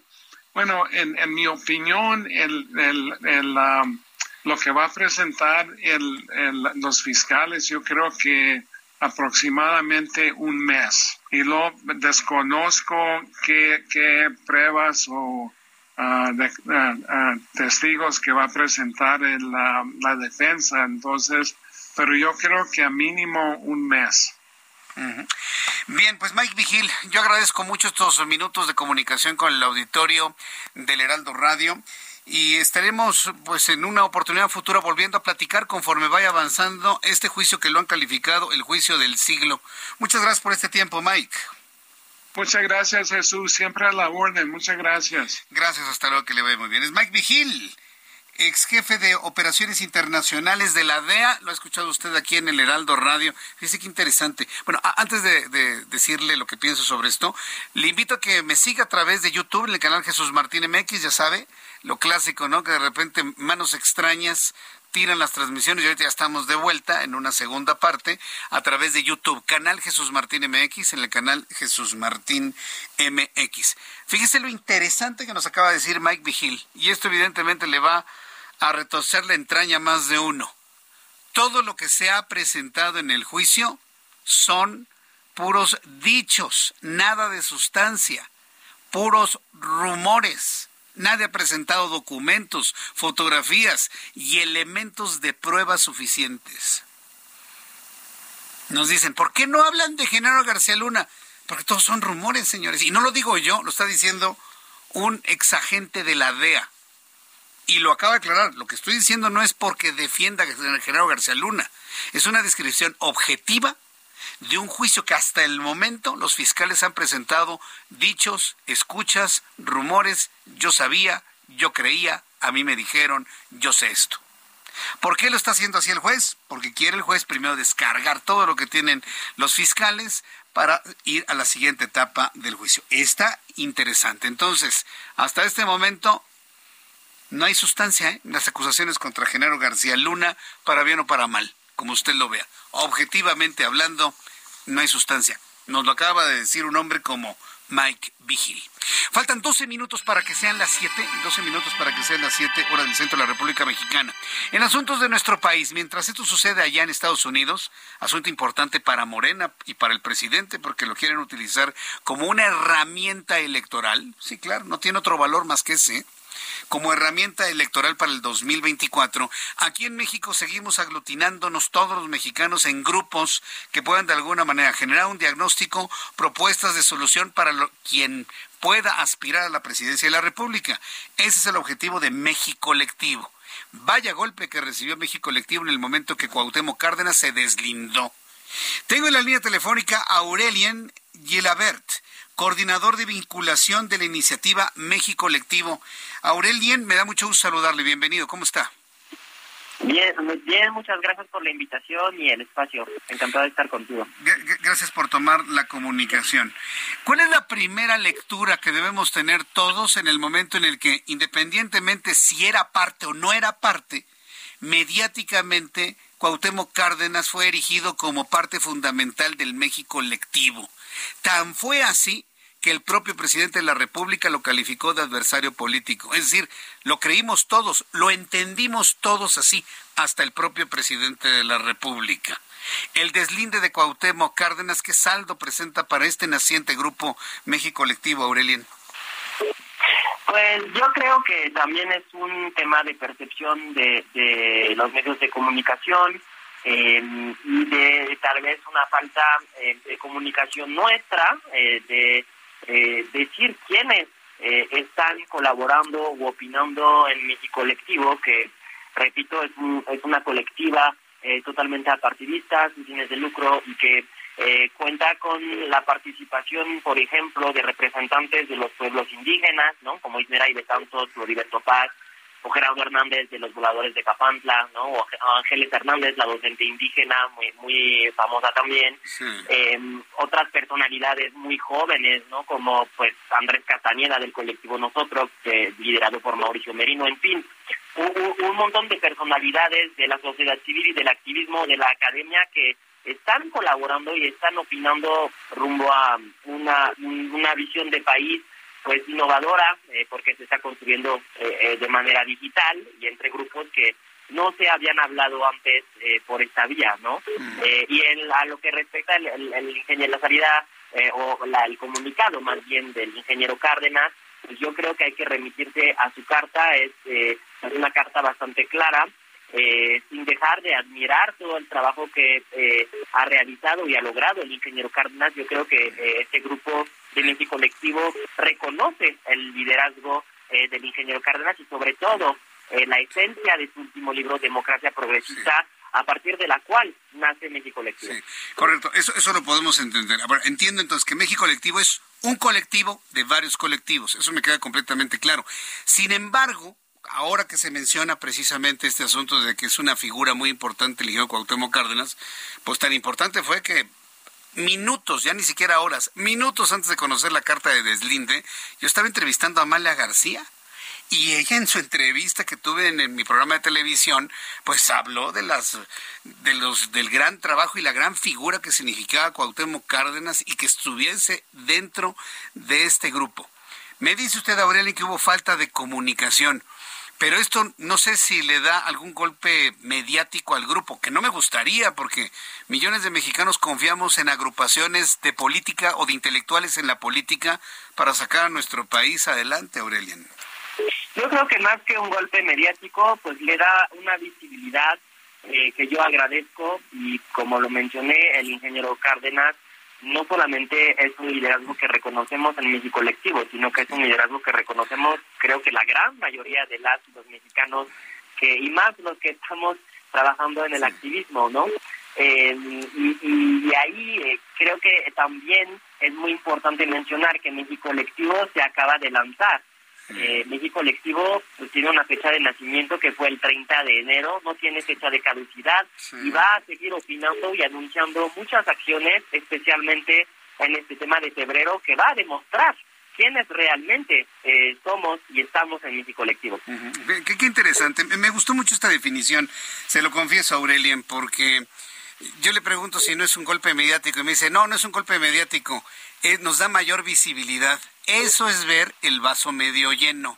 bueno, en, en mi opinión, el, el, el um, lo que va a presentar el, los fiscales, yo creo que aproximadamente un mes. Y lo desconozco qué, pruebas o testigos que va a presentar en la, defensa. Entonces, pero yo creo que a mínimo un mes. Bien, pues Mike Vigil, yo agradezco mucho estos minutos de comunicación con el auditorio del Heraldo Radio y estaremos pues en una oportunidad futura volviendo a platicar conforme vaya avanzando este juicio que lo han calificado el juicio del siglo. Muchas gracias por este tiempo, Mike. Muchas gracias, Jesús. Siempre a la orden. Muchas gracias. Gracias, hasta luego, que le vaya muy bien. Es Mike Vigil, ex jefe de operaciones internacionales de la DEA. Lo ha escuchado usted aquí en el Heraldo Radio. Fíjese qué interesante. Bueno, antes de, decirle lo que pienso sobre esto, le invito a que me siga a través de YouTube en el canal Jesús Martín MX, ya sabe, lo clásico, ¿no? Que de repente manos extrañas tiran las transmisiones y ahorita ya estamos de vuelta en una segunda parte a través de YouTube, canal Jesús Martín MX, en el canal Jesús Martín MX. Fíjese lo interesante que nos acaba de decir Mike Vigil, y esto evidentemente le va a retorcer la entraña más de uno. Todo lo que se ha presentado en el juicio son puros dichos, nada de sustancia, puros rumores Nadie ha presentado documentos, fotografías y elementos de prueba suficientes. Nos dicen, ¿por qué no hablan de Genaro García Luna? Porque todos son rumores, señores. Y no lo digo yo, lo está diciendo un exagente de la DEA. Y lo acaba de aclarar. Lo que estoy diciendo no es porque defienda a Genaro García Luna. Es una descripción objetiva de un juicio que hasta el momento los fiscales han presentado dichos, escuchas, rumores, yo sabía, yo creía, a mí me dijeron, yo sé esto. ¿Por qué lo está haciendo así el juez? Porque quiere el juez primero descargar todo lo que tienen los fiscales para ir a la siguiente etapa del juicio. Está interesante. Entonces, hasta este momento no hay sustancia en ¿eh? las acusaciones contra Genaro García Luna, para bien o para mal, como usted lo vea. Objetivamente hablando, no hay sustancia. Nos lo acaba de decir un hombre como Mike Vigil. Faltan 12 minutos para que sean las 7, 12 minutos para que sean las 7 horas del centro de la República Mexicana. En asuntos de nuestro país, mientras esto sucede allá en Estados Unidos, asunto importante para Morena y para el presidente porque lo quieren utilizar como una herramienta electoral. Sí, claro, no tiene otro valor más que ese. Como herramienta electoral para el 2024, aquí en México seguimos aglutinándonos todos los mexicanos en grupos que puedan de alguna manera generar un diagnóstico, propuestas de solución para quien pueda aspirar a la presidencia de la República. Ese es el objetivo de México Colectivo. Vaya golpe que recibió México Colectivo en el momento que Cuauhtémoc Cárdenas se deslindó. Tengo en la línea telefónica a Aurelien Gilabert, coordinador de vinculación de la iniciativa México Colectivo. Aurelien, me da mucho gusto saludarle. Bienvenido. ¿Cómo está? Bien, bien, muchas gracias por la invitación y el espacio. Encantado de estar contigo. Gracias por tomar la comunicación. ¿Cuál es la primera lectura que debemos tener todos en el momento en el que, independientemente si era parte o no era parte, mediáticamente Cuauhtémoc Cárdenas fue erigido como parte fundamental del México colectivo? Tan fue así que el propio presidente de la República lo calificó de adversario político. Es decir, lo creímos todos, lo entendimos todos así, hasta el propio presidente de la República. El deslinde de Cuauhtémoc Cárdenas, ¿qué saldo presenta para este naciente grupo México Colectivo, Aurelien? Pues yo creo que también es un tema de percepción de, los medios de comunicación eh, y de tal vez una falta eh, de comunicación nuestra, eh, de eh, decir quiénes eh, están colaborando u opinando en mi colectivo, que repito, es, es una colectiva eh, totalmente apartidista, sin fines de lucro y que eh, cuenta con la participación, por ejemplo, de representantes de los pueblos indígenas, ¿no? como Ismera de Santos, Floriberto Paz, o Gerardo Hernández de los voladores de Capantla, ¿no? O Ángeles Hernández, la docente indígena, muy muy famosa también. Em, otras personalidades muy jóvenes, ¿no? Como pues Andrés Castañeda del colectivo Nosotros, liderado por Mauricio Merino, en fin. Un, un montón de personalidades de la sociedad civil y del activismo de la academia que están colaborando y están opinando rumbo a una, una visión de país pues innovadora eh, porque se está construyendo eh, eh, de manera digital y entre grupos que no se habían hablado antes por esta vía, ¿no? y en, a lo que respecta el, el, ingeniero, la salida o la, el comunicado más bien del ingeniero Cárdenas, pues yo creo que hay que remitirse a su carta, es, es una carta bastante clara, eh, sin dejar de admirar todo el trabajo que eh, ha realizado y ha logrado el ingeniero Cárdenas. Yo creo que eh, este grupo de México Colectivo reconoce el liderazgo del ingeniero Cárdenas y sobre todo la esencia de su último libro, Democracia Progresista. a partir de la cual nace México Colectivo. Sí, correcto, eso, eso lo podemos entender. entiendo entonces que México Colectivo es un colectivo de varios colectivos, eso me queda completamente claro. Sin embargo, ahora que se menciona precisamente este asunto de que es una figura muy importante el hijo Cuauhtémoc Cárdenas, pues tan importante fue que minutos, ya ni siquiera horas, minutos antes de conocer la carta de deslinde, yo estaba entrevistando a Amalia García. Y ella en su entrevista que tuve en, mi programa de televisión, pues habló de las de los del gran trabajo y la gran figura que significaba Cuauhtémoc Cárdenas y que estuviese dentro de este grupo. Me dice usted, Aureli, que hubo falta de comunicación. Pero esto no sé si le da algún golpe mediático al grupo, que no me gustaría porque millones de mexicanos confiamos en agrupaciones de política o de intelectuales en la política para sacar a nuestro país adelante, Aurelian. Yo creo que más que un golpe mediático, pues le da una visibilidad eh, que yo agradezco y como lo mencioné, el ingeniero Cárdenas no solamente es un liderazgo que reconocemos en México colectivo, sino que es un liderazgo que reconocemos, creo que la gran mayoría de las los mexicanos, que y más los que estamos trabajando en el activismo, ¿no? Eh, y, ahí eh, creo que también es muy importante mencionar que México Colectivo se acaba de lanzar eh, México Colectivo pues, tiene una fecha de nacimiento que fue el 30 de enero, no tiene fecha de caducidad y va a seguir opinando y anunciando muchas acciones, especialmente en este tema de febrero, que va a demostrar quiénes realmente eh, somos y estamos en México Colectivo. qué, qué, interesante. Me gustó mucho esta definición, se lo confieso, Aurelien, porque yo le pregunto si no es un golpe mediático y me dice, no, no es un golpe mediático, eh, nos da mayor visibilidad. Eso es ver el vaso medio lleno.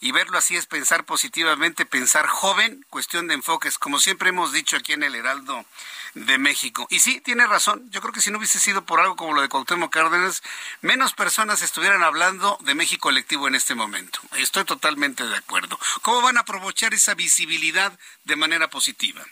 Y verlo así es pensar positivamente, pensar joven, cuestión de enfoques. Como siempre hemos dicho aquí en el Heraldo de México. Y sí, tiene razón. Yo creo que si no hubiese sido por algo como lo de Cuauhtémoc Cárdenas, menos personas estuvieran hablando de México colectivo en este momento. Estoy totalmente de acuerdo. ¿Cómo van a aprovechar esa visibilidad de manera positiva?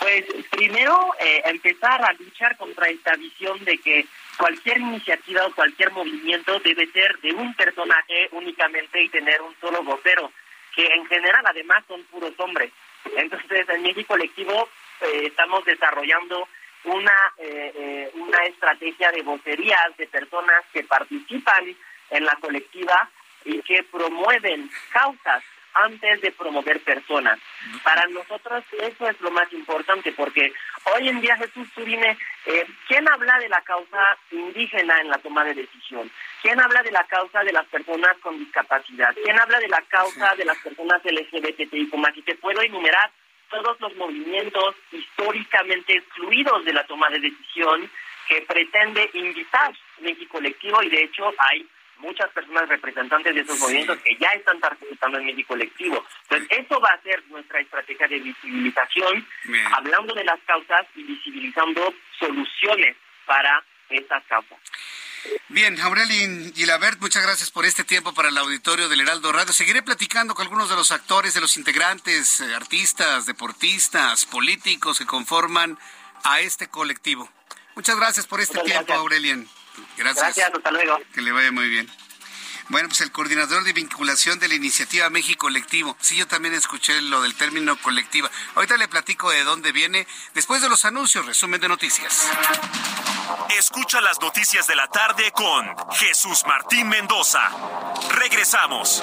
Pues primero eh, empezar a luchar contra esta visión de que cualquier iniciativa o cualquier movimiento debe ser de un personaje únicamente y tener un solo vocero, que en general además son puros hombres. Entonces en México Colectivo eh, estamos desarrollando una, eh, una estrategia de vocerías de personas que participan en la colectiva y que promueven causas antes de promover personas. Para nosotros eso es lo más importante porque hoy en día Jesús, tú dime, eh, ¿quién habla de la causa indígena en la toma de decisión? ¿Quién habla de la causa de las personas con discapacidad? ¿Quién habla de la causa de las personas LGBTI? Y te puedo enumerar todos los movimientos históricamente excluidos de la toma de decisión que pretende invitar México Colectivo y de hecho hay muchas personas representantes de esos movimientos que ya están participando en mi colectivo. Entonces, eso va a ser nuestra estrategia de visibilización, hablando de las causas y visibilizando soluciones para estas causas. Bien, Aurelín Gilabert, muchas gracias por este tiempo para el auditorio del Heraldo Radio. Seguiré platicando con algunos de los actores, de los integrantes, eh, artistas, deportistas, políticos que conforman a este colectivo. Muchas gracias por este tiempo, Aurelien. Gracias. Gracias, hasta luego. Que le vaya muy bien. Bueno, pues el coordinador de vinculación de la iniciativa México Colectivo. Sí, yo también escuché lo del término colectiva. Ahorita le platico de dónde viene después de los anuncios, resumen de noticias. Escucha las noticias de la tarde con Jesús Martín Mendoza. Regresamos.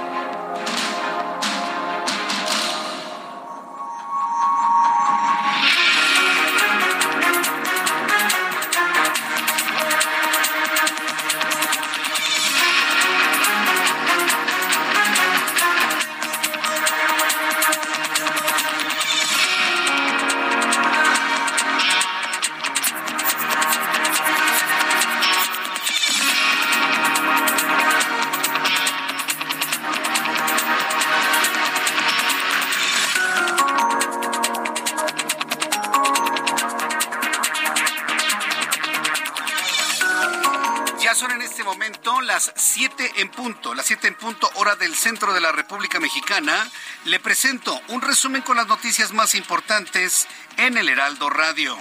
Del centro de la República Mexicana, le presento un resumen con las noticias más importantes en el Heraldo Radio.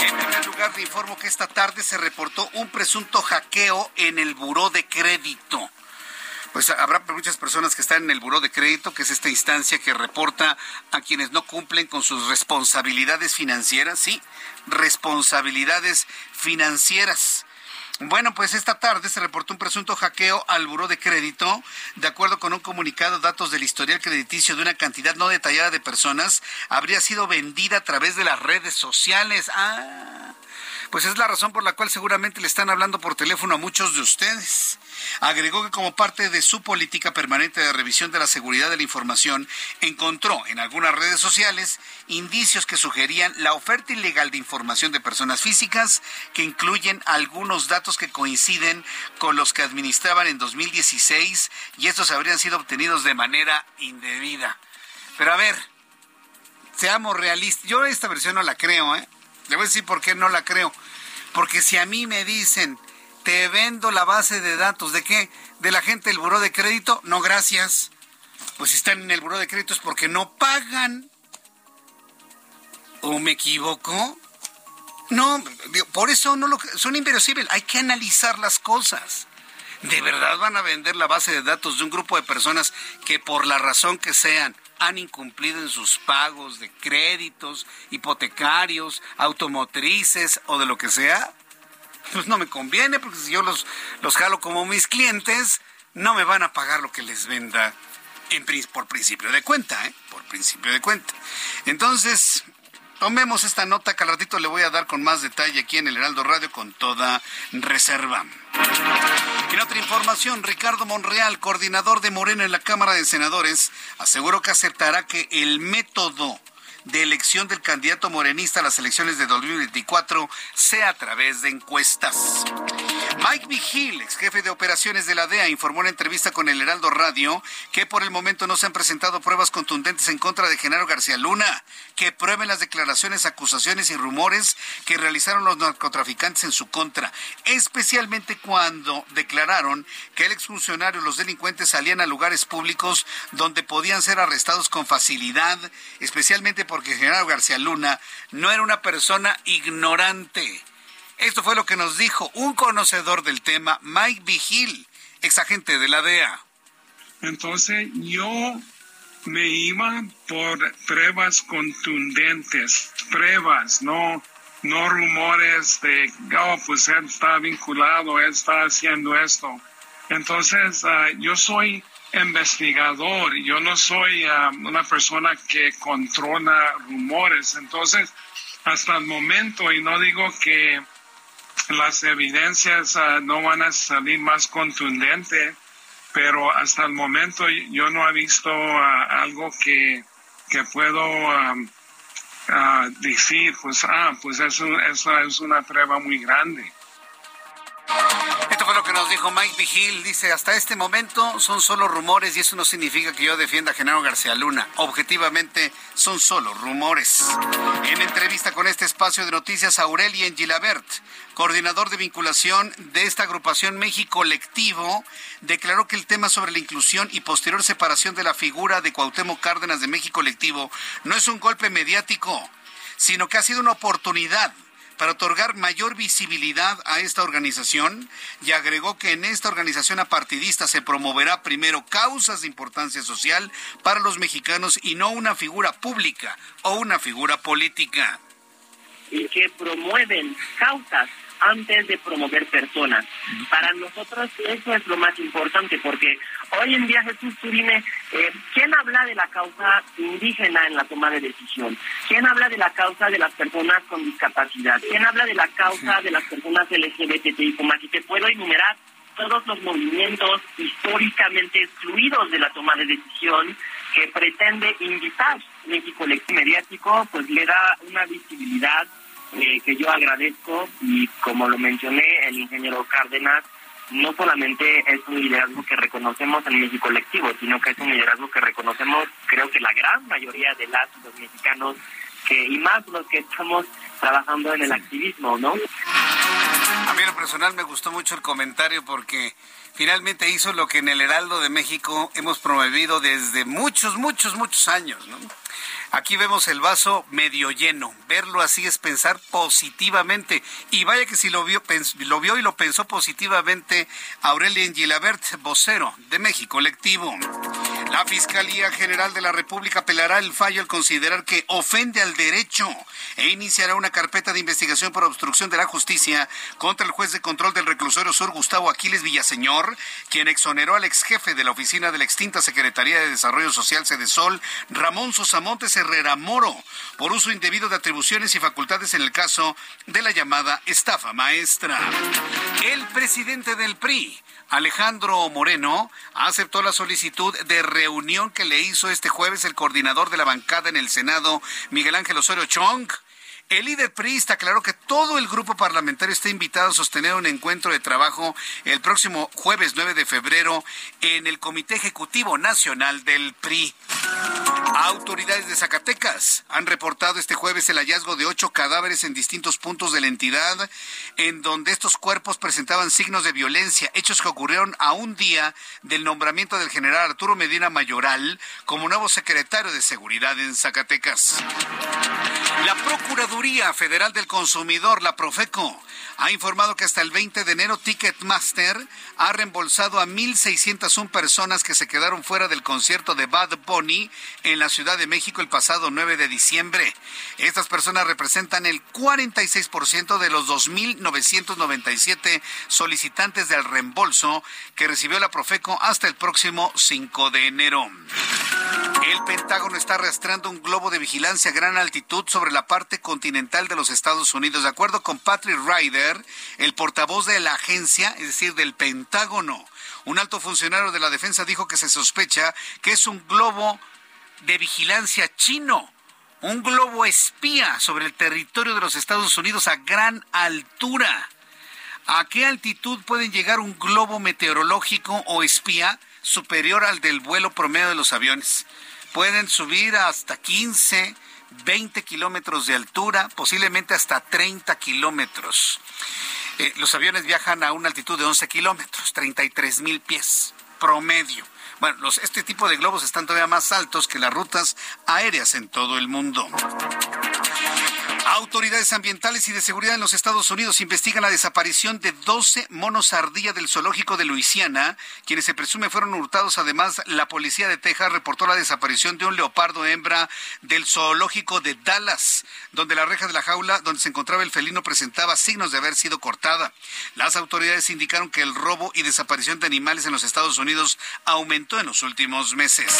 En primer lugar, le informo que esta tarde se reportó un presunto hackeo en el buró de crédito pues habrá muchas personas que están en el buró de crédito, que es esta instancia que reporta a quienes no cumplen con sus responsabilidades financieras, sí, responsabilidades financieras. Bueno, pues esta tarde se reportó un presunto hackeo al buró de crédito. De acuerdo con un comunicado, datos del historial crediticio de una cantidad no detallada de personas habría sido vendida a través de las redes sociales. Ah, pues es la razón por la cual seguramente le están hablando por teléfono a muchos de ustedes. Agregó que como parte de su política permanente de revisión de la seguridad de la información, encontró en algunas redes sociales indicios que sugerían la oferta ilegal de información de personas físicas que incluyen algunos datos que coinciden con los que administraban en 2016 y estos habrían sido obtenidos de manera indebida. Pero a ver, seamos realistas. Yo esta versión no la creo, ¿eh? Le voy a decir por qué no la creo. Porque si a mí me dicen te vendo la base de datos. ¿De qué? ¿De la gente del buró de crédito? No, gracias. Pues si están en el buró de crédito es porque no pagan. ¿O me equivoco? No, por eso no lo, son inverosímiles. Hay que analizar las cosas. ¿De verdad van a vender la base de datos de un grupo de personas que por la razón que sean han incumplido en sus pagos de créditos, hipotecarios, automotrices o de lo que sea, pues no me conviene, porque si yo los, los jalo como mis clientes, no me van a pagar lo que les venda en, por principio de cuenta, ¿eh? por principio de cuenta. Entonces, tomemos esta nota que al ratito le voy a dar con más detalle aquí en el Heraldo Radio con toda reserva. En otra información, Ricardo Monreal, coordinador de Morena en la Cámara de Senadores, aseguró que aceptará que el método de elección del candidato morenista a las elecciones de 2024 sea a través de encuestas. Mike Vigil, ex jefe de operaciones de la DEA, informó en entrevista con el Heraldo Radio que por el momento no se han presentado pruebas contundentes en contra de Genaro García Luna, que prueben las declaraciones, acusaciones y rumores que realizaron los narcotraficantes en su contra, especialmente cuando declararon que el exfuncionario y los delincuentes salían a lugares públicos donde podían ser arrestados con facilidad, especialmente porque Genaro García Luna no era una persona ignorante esto fue lo que nos dijo un conocedor del tema, Mike Vigil, exagente de la DEA. Entonces yo me iba por pruebas contundentes, pruebas, no, no rumores de, oh, pues él está vinculado, él está haciendo esto. Entonces ah, yo soy investigador, yo no soy ah, una persona que controla rumores. Entonces, hasta el momento, y no digo que las evidencias ah, no van a salir más contundentes, pero hasta el momento yo no he visto ah, algo que, que puedo ah, decir, pues, ah, pues eso, eso es una prueba muy grande. Esto fue lo que nos dijo Mike Vigil. Dice, hasta este momento son solo rumores y eso no significa que yo defienda a Genaro García Luna. Objetivamente son solo rumores. En entrevista con este espacio de noticias, Aurelien Gilabert, coordinador de vinculación de esta agrupación México Colectivo, declaró que el tema sobre la inclusión y posterior separación de la figura de Cuauhtémoc Cárdenas de México Colectivo no es un golpe mediático, sino que ha sido una oportunidad para otorgar mayor visibilidad a esta organización y agregó que en esta organización apartidista se promoverá primero causas de importancia social para los mexicanos y no una figura pública o una figura política. Y que promueven causas antes de promover personas. Para nosotros eso es lo más importante porque hoy en día Jesús, tú dime, eh, ¿quién habla de la causa indígena en la toma de decisión? ¿Quién habla de la causa de las personas con discapacidad? ¿Quién habla de la causa de las personas LGBTI? Como aquí te puedo enumerar todos los movimientos históricamente excluidos de la toma de decisión que pretende invitar México mediático, pues le da una visibilidad eh, que yo agradezco y como lo mencioné, el ingeniero Cárdenas no solamente es un liderazgo que reconocemos en México colectivo, sino que es un liderazgo que reconocemos, creo que la gran mayoría de las los mexicanos que y más los que estamos trabajando en el activismo, ¿no? A mí en lo personal me gustó mucho el comentario porque finalmente hizo lo que en el Heraldo de México hemos promovido desde muchos, muchos, muchos años, ¿no? Aquí vemos el vaso medio lleno. Verlo así es pensar positivamente. Y vaya que si lo vio, lo vio y lo pensó positivamente Aurelien Gilabert, vocero de México Colectivo. La Fiscalía General de la República apelará el fallo al considerar que ofende al derecho e iniciará una carpeta de investigación por obstrucción de la justicia contra el juez de control del reclusorio sur Gustavo Aquiles Villaseñor, quien exoneró al ex jefe de la oficina de la extinta Secretaría de Desarrollo Social Sol, Ramón Sosamontes Herrera Moro, por uso indebido de atribuciones y facultades en el caso de la llamada estafa maestra. El presidente del PRI, Alejandro Moreno aceptó la solicitud de reunión que le hizo este jueves el coordinador de la bancada en el Senado, Miguel Ángel Osorio Chong. El líder priista aclaró que todo el grupo parlamentario está invitado a sostener un encuentro de trabajo el próximo jueves 9 de febrero en el Comité Ejecutivo Nacional del PRI. Autoridades de Zacatecas han reportado este jueves el hallazgo de ocho cadáveres en distintos puntos de la entidad, en donde estos cuerpos presentaban signos de violencia, hechos que ocurrieron a un día del nombramiento del general Arturo Medina Mayoral como nuevo secretario de Seguridad en Zacatecas. La Procuraduría Federal del Consumidor, la Profeco, ha informado que hasta el 20 de enero Ticketmaster ha reembolsado a 1.601 personas que se quedaron fuera del concierto de Bad Bunny en la Ciudad de México el pasado 9 de diciembre. Estas personas representan el 46% de los 2.997 solicitantes del reembolso que recibió la Profeco hasta el próximo 5 de enero. El Pentágono está arrastrando un globo de vigilancia a gran altitud sobre la parte continental de los Estados Unidos. De acuerdo con Patrick Ryder, el portavoz de la agencia, es decir, del Pentágono, un alto funcionario de la defensa dijo que se sospecha que es un globo de vigilancia chino, un globo espía sobre el territorio de los Estados Unidos a gran altura. ¿A qué altitud pueden llegar un globo meteorológico o espía superior al del vuelo promedio de los aviones? Pueden subir hasta 15, 20 kilómetros de altura, posiblemente hasta 30 kilómetros. Eh, los aviones viajan a una altitud de 11 kilómetros, 33 mil pies promedio. Bueno, este tipo de globos están todavía más altos que las rutas aéreas en todo el mundo. Autoridades ambientales y de seguridad en los Estados Unidos investigan la desaparición de 12 monos ardilla del zoológico de Luisiana, quienes se presume fueron hurtados. Además, la policía de Texas reportó la desaparición de un leopardo hembra del zoológico de Dallas, donde la reja de la jaula donde se encontraba el felino presentaba signos de haber sido cortada. Las autoridades indicaron que el robo y desaparición de animales en los Estados Unidos aumentó en los últimos meses.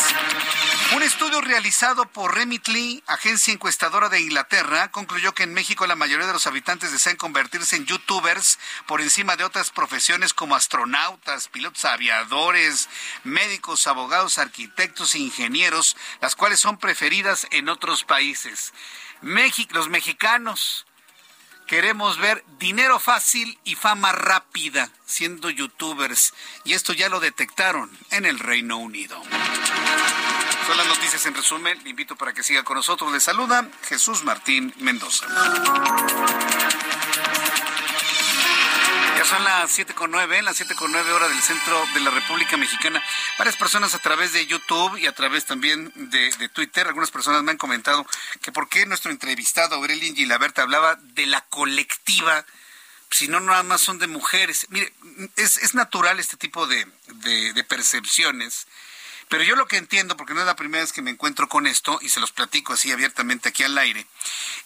Un estudio realizado por Remitly, agencia encuestadora de Inglaterra, concluyó que en México la mayoría de los habitantes desean convertirse en youtubers por encima de otras profesiones como astronautas, pilotos aviadores, médicos, abogados, arquitectos ingenieros, las cuales son preferidas en otros países. Los mexicanos queremos ver dinero fácil y fama rápida siendo youtubers y esto ya lo detectaron en el Reino Unido. Son las noticias en resumen. Le invito para que siga con nosotros. Le saluda Jesús Martín Mendoza. Ya son las siete con nueve, las siete con nueve horas del centro de la República Mexicana. Varias personas a través de YouTube y a través también de, Twitter, algunas personas me han comentado que por qué nuestro entrevistado Aurelien Gilaberta hablaba de la colectiva si no nada más son de mujeres. Mire, es, natural este tipo de, percepciones pero yo lo que entiendo, porque no es la primera vez que me encuentro con esto, y se los platico así abiertamente aquí al aire,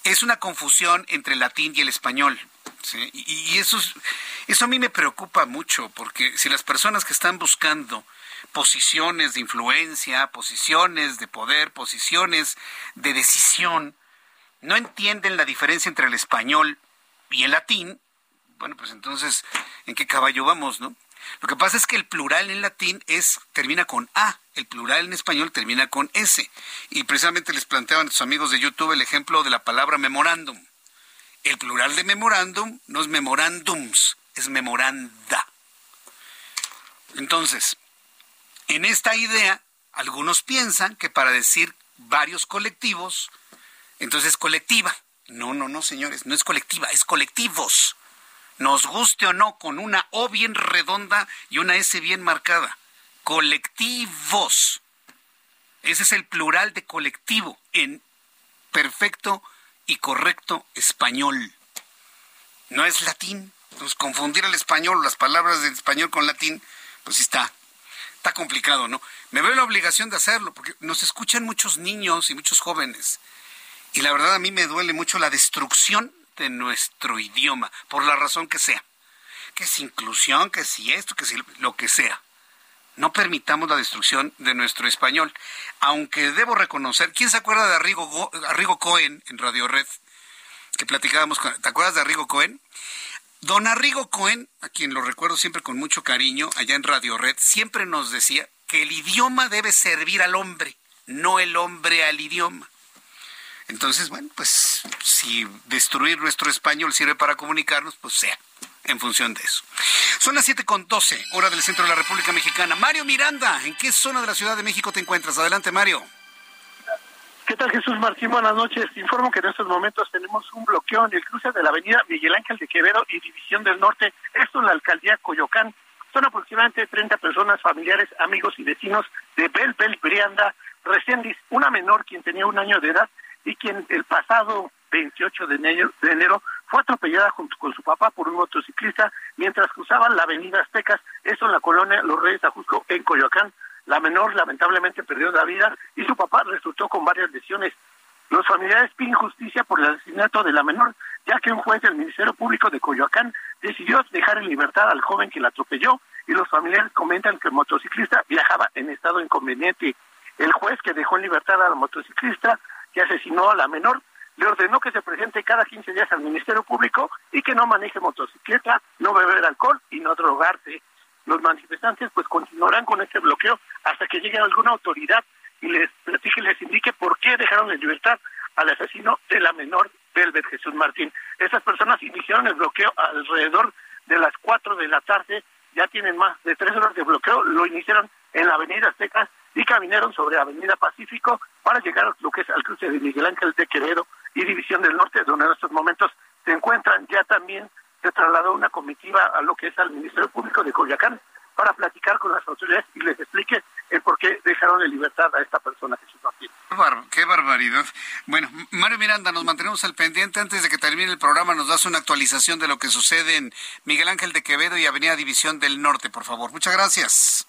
es una confusión entre el latín y el español. Y, eso, eso a mí me preocupa mucho, porque si las personas que están buscando posiciones de influencia, posiciones de poder, posiciones de decisión, no entienden la diferencia entre el español y el latín, bueno, pues entonces, ¿en qué caballo vamos, no? Lo que pasa es que el plural en latín es termina con A, el plural en español termina con S. Y precisamente les planteaban a sus amigos de YouTube el ejemplo de la palabra memorándum. El plural de memorándum no es memorándums, es memoranda. Entonces, en esta idea, algunos piensan que para decir varios colectivos, entonces es colectiva. No, no, no, señores, no es colectiva, es colectivos nos guste o no, con una O bien redonda y una S bien marcada. Colectivos. Ese es el plural de colectivo en perfecto y correcto español. No es latín. Pues confundir el español, las palabras del español con latín, pues está, está complicado, ¿no? Me veo la obligación de hacerlo, porque nos escuchan muchos niños y muchos jóvenes. Y la verdad a mí me duele mucho la destrucción de nuestro idioma, por la razón que sea. Que es inclusión, que si esto, que si lo que sea. No permitamos la destrucción de nuestro español. Aunque debo reconocer, ¿quién se acuerda de Arrigo, Cohen en Radio Red? Que platicábamos ¿te acuerdas de Arrigo Cohen? Don Arrigo Cohen, a quien lo recuerdo siempre con mucho cariño, allá en Radio Red, siempre nos decía que el idioma debe servir al hombre, no el hombre al idioma. Entonces, bueno, pues si destruir nuestro español sirve para comunicarnos, pues sea en función de eso. Son las siete con doce, hora del centro de la República Mexicana. Mario Miranda, ¿en qué zona de la Ciudad de México te encuentras? Adelante, Mario. ¿Qué tal, Jesús Martín? Buenas noches. Informo que en estos momentos tenemos un bloqueo en el cruce de la avenida Miguel Ángel de Quevedo y División del Norte, esto en la alcaldía Coyoacán. Son aproximadamente 30 personas, familiares, amigos y vecinos de Bel Bel Brianda, recién una menor quien tenía un año de edad y quien el pasado 28 de enero, fue atropellada junto con su papá por un motociclista mientras cruzaban la avenida Aztecas, esto en la colonia Los Reyes Ajusco, en Coyoacán. La menor lamentablemente perdió la vida y su papá resultó con varias lesiones. Los familiares piden justicia por el asesinato de la menor, ya que un juez del Ministerio Público de Coyoacán decidió dejar en libertad al joven que la atropelló y los familiares comentan que el motociclista viajaba en estado inconveniente. El juez que dejó en libertad al motociclista que asesinó a la menor le ordenó que se presente cada 15 días al Ministerio Público y que no maneje motocicleta, no beber alcohol y no drogarse. Los manifestantes pues continuarán con este bloqueo hasta que llegue alguna autoridad y les platique les indique por qué dejaron en libertad al asesino de la menor Velvet Jesús Martín. Estas personas iniciaron el bloqueo alrededor de las 4 de la tarde, ya tienen más de tres horas de bloqueo, lo iniciaron en la avenida Aztecas y caminaron sobre Avenida Pacífico para llegar lo al cruce de Miguel Ángel de Quevedo y División del Norte, donde en estos momentos se encuentran. Ya también se trasladó una comitiva a lo que es al Ministerio Público de Coyoacán para platicar con las autoridades y les explique el por qué dejaron en libertad a esta persona, Jesús Martín. Qué, barbaridad. Bueno, Mario Miranda, nos mantenemos al pendiente. Antes de que termine el programa, nos das una actualización de lo que sucede en Miguel Ángel de Quevedo y Avenida División del Norte, por favor. Muchas gracias.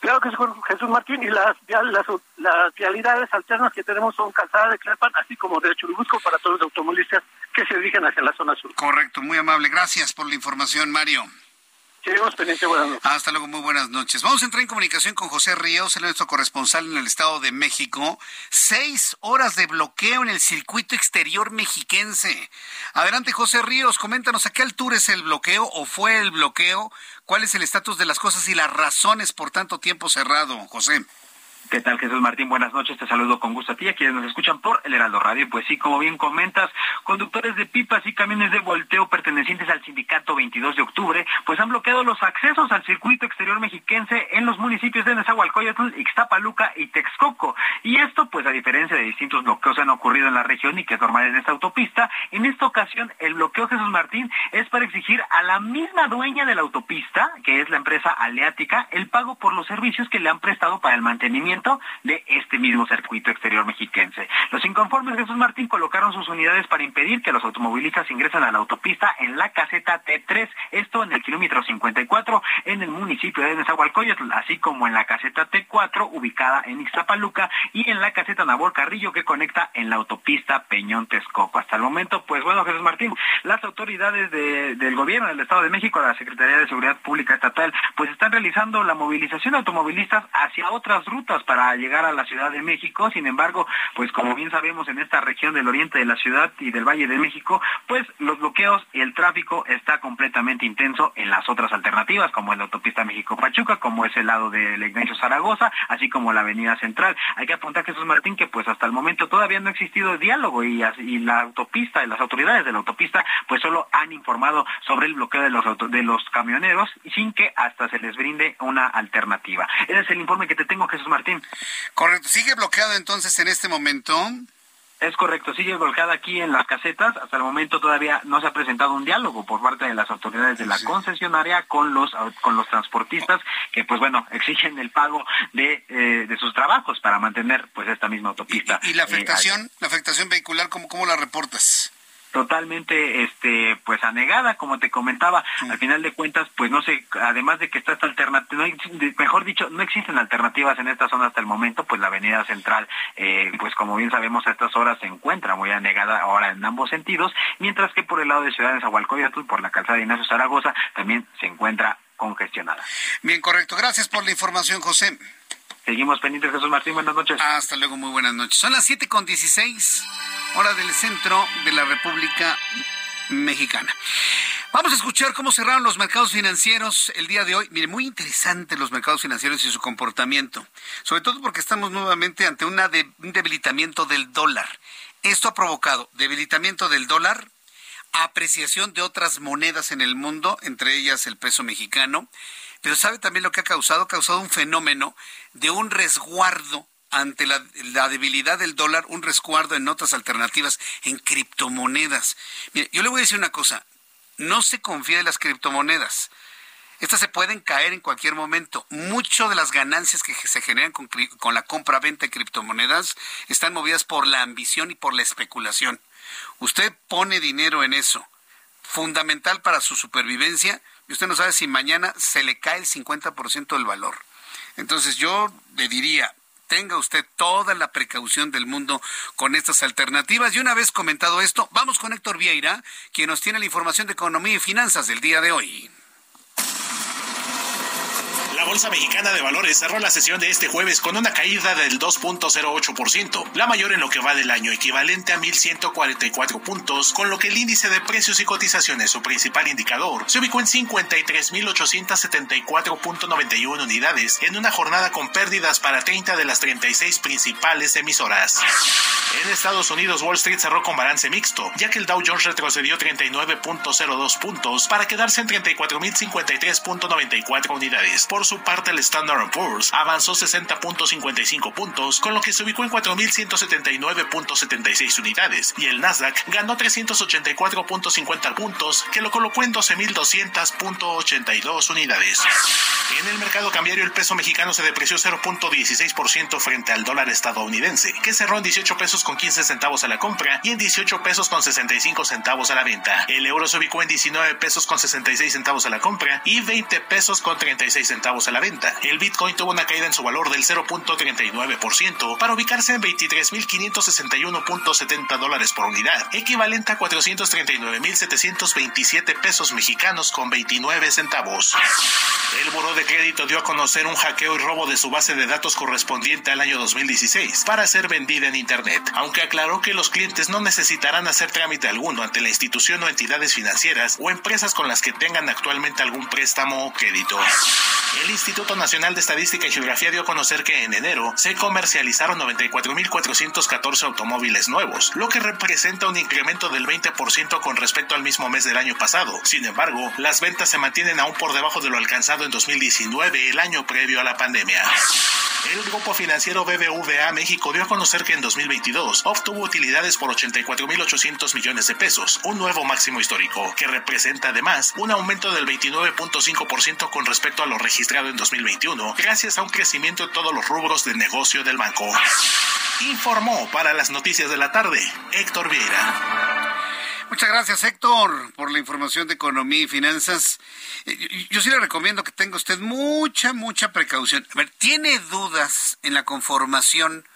Claro que sí, Jesús Martín, y las, las, las realidades alternas que tenemos son calzada de Clapan, así como de Churubusco para todos los automovilistas que se dirigen hacia la zona sur. Correcto, muy amable. Gracias por la información, Mario. Hasta luego, muy buenas noches. Vamos a entrar en comunicación con José Ríos, el nuestro corresponsal en el Estado de México. Seis horas de bloqueo en el circuito exterior mexiquense. Adelante, José Ríos, coméntanos a qué altura es el bloqueo o fue el bloqueo, cuál es el estatus de las cosas y las razones por tanto tiempo cerrado, José. ¿Qué tal, Jesús Martín? Buenas noches, te saludo con gusto a ti, a quienes nos escuchan por el Heraldo Radio. Pues sí, como bien comentas, conductores de pipas y camiones de volteo pertenecientes al sindicato 22 de octubre, pues han bloqueado los accesos al circuito exterior mexiquense en los municipios de Nezahualcóyotl, Ixtapaluca y Texcoco. Y esto, pues a diferencia de distintos bloqueos que han ocurrido en la región y que es normal en esta autopista, en esta ocasión el bloqueo, Jesús Martín, es para exigir a la misma dueña de la autopista, que es la empresa Aleática, el pago por los servicios que le han prestado para el mantenimiento de este mismo circuito exterior mexiquense. Los inconformes Jesús Martín colocaron sus unidades para impedir que los automovilistas ingresen a la autopista en la caseta T3, esto en el kilómetro 54 en el municipio de Nezahualcóyotl, así como en la caseta T4 ubicada en Ixtapaluca y en la caseta Nabor Carrillo que conecta en la autopista Peñón Texcoco. Hasta el momento, pues bueno, Jesús Martín, las autoridades del gobierno del Estado de México, la Secretaría de Seguridad Pública Estatal, pues están realizando la movilización de automovilistas hacia otras rutas para llegar a la Ciudad de México. Sin embargo, pues como bien sabemos en esta región del oriente de la ciudad y del Valle de México, pues los bloqueos y el tráfico está completamente intenso en las otras alternativas, como es la autopista México-Pachuca, como es el lado del Ignacio Zaragoza, así como la avenida central. Hay que apuntar, Jesús Martín, que pues hasta el momento todavía no ha existido diálogo y, y la autopista y las autoridades de la autopista pues solo han informado sobre el bloqueo de los, de los camioneros sin que hasta se les brinde una alternativa. Ese es el informe que te tengo, Jesús Martín. Correcto. ¿Sigue bloqueado entonces en este momento? Es correcto, sigue bloqueada aquí en las casetas. Hasta el momento todavía no se ha presentado un diálogo por parte de las autoridades de la concesionaria con los con los transportistas que, pues bueno, [LAUGHS] exigen el pago de, eh, de sus trabajos para mantener pues esta misma autopista. ¿Y, la eh, afectación, la afectación vehicular, cómo, cómo la reportas? Totalmente este pues anegada como te comentaba al final de cuentas pues no sé además de que está esta alternativa mejor dicho no existen alternativas en esta zona hasta el momento pues la avenida central eh, pues como bien sabemos a estas horas se encuentra muy anegada ahora en ambos sentidos mientras que por el lado de Ciudad de Zahualcóyotl por la calzada de Ignacio Zaragoza también se encuentra congestionada bien correcto gracias por la información José Seguimos pendientes, Jesús Martín. Buenas noches. Hasta luego, muy buenas noches. Son las 7 con 16, hora del centro de la República Mexicana. Vamos a escuchar cómo cerraron los mercados financieros el día de hoy. Mire, muy interesante los mercados financieros y su comportamiento, sobre todo porque estamos nuevamente ante un debilitamiento del dólar. Esto ha provocado debilitamiento del dólar, apreciación de otras monedas en el mundo, entre ellas el peso mexicano, pero ¿sabe también lo que ha causado? Ha causado un fenómeno de un resguardo ante la, debilidad del dólar, un resguardo en otras alternativas, en criptomonedas. Mire, yo le voy a decir una cosa, no se confía en las criptomonedas. Estas se pueden caer en cualquier momento. Mucho de las ganancias que se generan con, con la compra-venta de criptomonedas están movidas por la ambición y por la especulación. Usted pone dinero en eso fundamental para su supervivencia, y usted no sabe si mañana se le cae el 50% del valor. Entonces yo le diría, tenga usted toda la precaución del mundo con estas alternativas. Y una vez comentado esto, vamos con Héctor Vieira, quien nos tiene la información de economía y finanzas del día de hoy. Bolsa Mexicana de Valores cerró la sesión de este jueves con una caída del 2.08%, la mayor en lo que va del año, equivalente a 1.144 puntos, con lo que el índice de precios y cotizaciones, su principal indicador, se ubicó en 53.874.91 unidades en una jornada con pérdidas para 30 de las 36 principales emisoras. En Estados Unidos, Wall Street cerró con balance mixto, ya que el Dow Jones retrocedió 39.02 puntos para quedarse en 34.053.94 unidades. Por su parte, el Standard Poor's avanzó 60.55 puntos, con lo que se ubicó en 4.179.76 unidades, y el Nasdaq ganó 384.50 puntos, que lo colocó en 12.200.82 unidades. En el mercado cambiario, el peso mexicano se depreció 0.16% frente al dólar estadounidense, que cerró en 18 pesos con 15 centavos a la compra y en 18 pesos con 65 centavos a la venta. El euro se ubicó en 19 pesos con 66 centavos a la compra y 20 pesos con 36 centavos a la venta. El Bitcoin tuvo una caída en su valor del 0.39% para ubicarse en 23.561.70 dólares por unidad, equivalente a 439.727 pesos mexicanos con 29 centavos. El Buró de Crédito dio a conocer un hackeo y robo de su base de datos correspondiente al año 2016 para ser vendida en Internet, aunque aclaró que los clientes no necesitarán hacer trámite alguno ante la institución o entidades financieras o empresas con las que tengan actualmente algún préstamo o crédito. El Instituto Nacional de Estadística y Geografía dio a conocer que en enero se comercializaron 94.414 automóviles nuevos, lo que representa un incremento del 20% con respecto al mismo mes del año pasado. Sin embargo, las ventas se mantienen aún por debajo de lo alcanzado en 2019, el año previo a la pandemia. El grupo financiero BBVA México dio a conocer que en 2022 obtuvo utilidades por 84.800 millones de pesos, un nuevo máximo histórico, que representa además un aumento del 29.5% con respecto a lo registrado en 2021, gracias a un crecimiento en todos los rubros de negocio del banco. Informó para las noticias de la tarde Héctor Vieira. Muchas gracias, Héctor, por la información de economía y finanzas. Eh, yo sí le recomiendo que tenga usted mucha, mucha precaución. A ver, ¿tiene dudas en la conformación?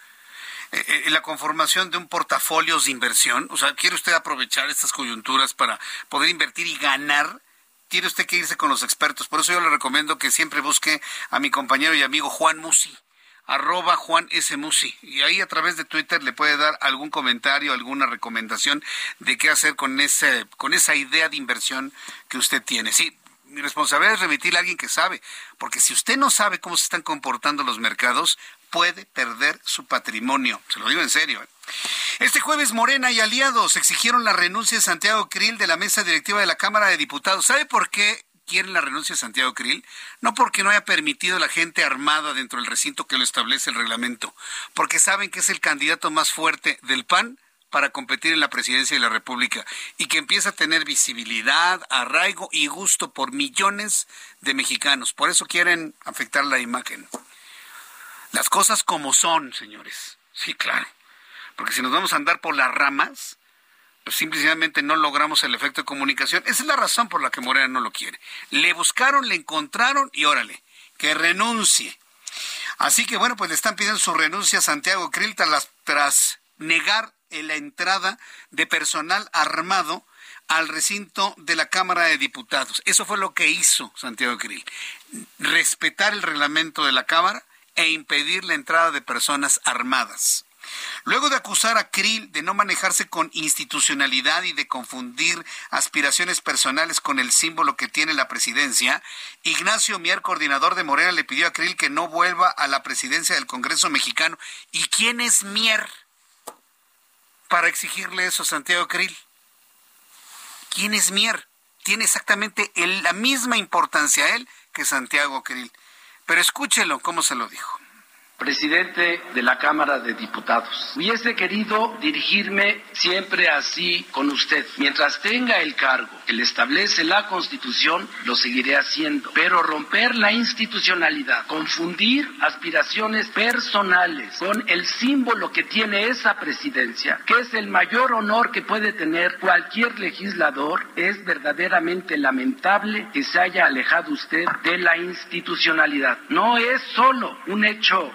Eh, eh, en la conformación de un portafolio de inversión, o sea, ¿quiere usted aprovechar estas coyunturas para poder invertir y ganar? Tiene usted que irse con los expertos. Por eso yo le recomiendo que siempre busque a mi compañero y amigo Juan Musi arroba Juan S. Musi. Y ahí a través de Twitter le puede dar algún comentario, alguna recomendación de qué hacer con, ese, con esa idea de inversión que usted tiene. Sí, mi responsabilidad es remitirle a alguien que sabe, porque si usted no sabe cómo se están comportando los mercados, puede perder su patrimonio. Se lo digo en serio. ¿eh? Este jueves Morena y aliados exigieron la renuncia de Santiago Krill de la mesa directiva de la Cámara de Diputados. ¿Sabe por qué quieren la renuncia de Santiago Krill, no porque no haya permitido la gente armada dentro del recinto que lo establece el reglamento, porque saben que es el candidato más fuerte del PAN para competir en la presidencia de la República y que empieza a tener visibilidad, arraigo y gusto por millones de mexicanos. Por eso quieren afectar la imagen. Las cosas como son, señores. Sí, claro. Porque si nos vamos a andar por las ramas, pues simplemente no logramos el efecto de comunicación. Esa es la razón por la que Morena no lo quiere. Le buscaron, le encontraron y órale, que renuncie. Así que bueno, pues le están pidiendo su renuncia a Santiago Krill tras, negar la entrada de personal armado al recinto de la Cámara de Diputados. Eso fue lo que hizo Santiago Krill. Respetar el reglamento de la Cámara e impedir la entrada de personas armadas. Luego de acusar a Krill de no manejarse con institucionalidad y de confundir aspiraciones personales con el símbolo que tiene la presidencia, Ignacio Mier, coordinador de Morena, le pidió a Krill que no vuelva a la presidencia del Congreso mexicano. ¿Y quién es Mier para exigirle eso a Santiago Krill? ¿Quién es Mier? Tiene exactamente la misma importancia él que Santiago Krill. Pero escúchelo cómo se lo dijo presidente de la Cámara de Diputados. Hubiese querido dirigirme siempre así con usted. Mientras tenga el cargo que le establece la Constitución, lo seguiré haciendo. Pero romper la institucionalidad, confundir aspiraciones personales con el símbolo que tiene esa presidencia, que es el mayor honor que puede tener cualquier legislador, es verdaderamente lamentable que se haya alejado usted de la institucionalidad. No es solo un hecho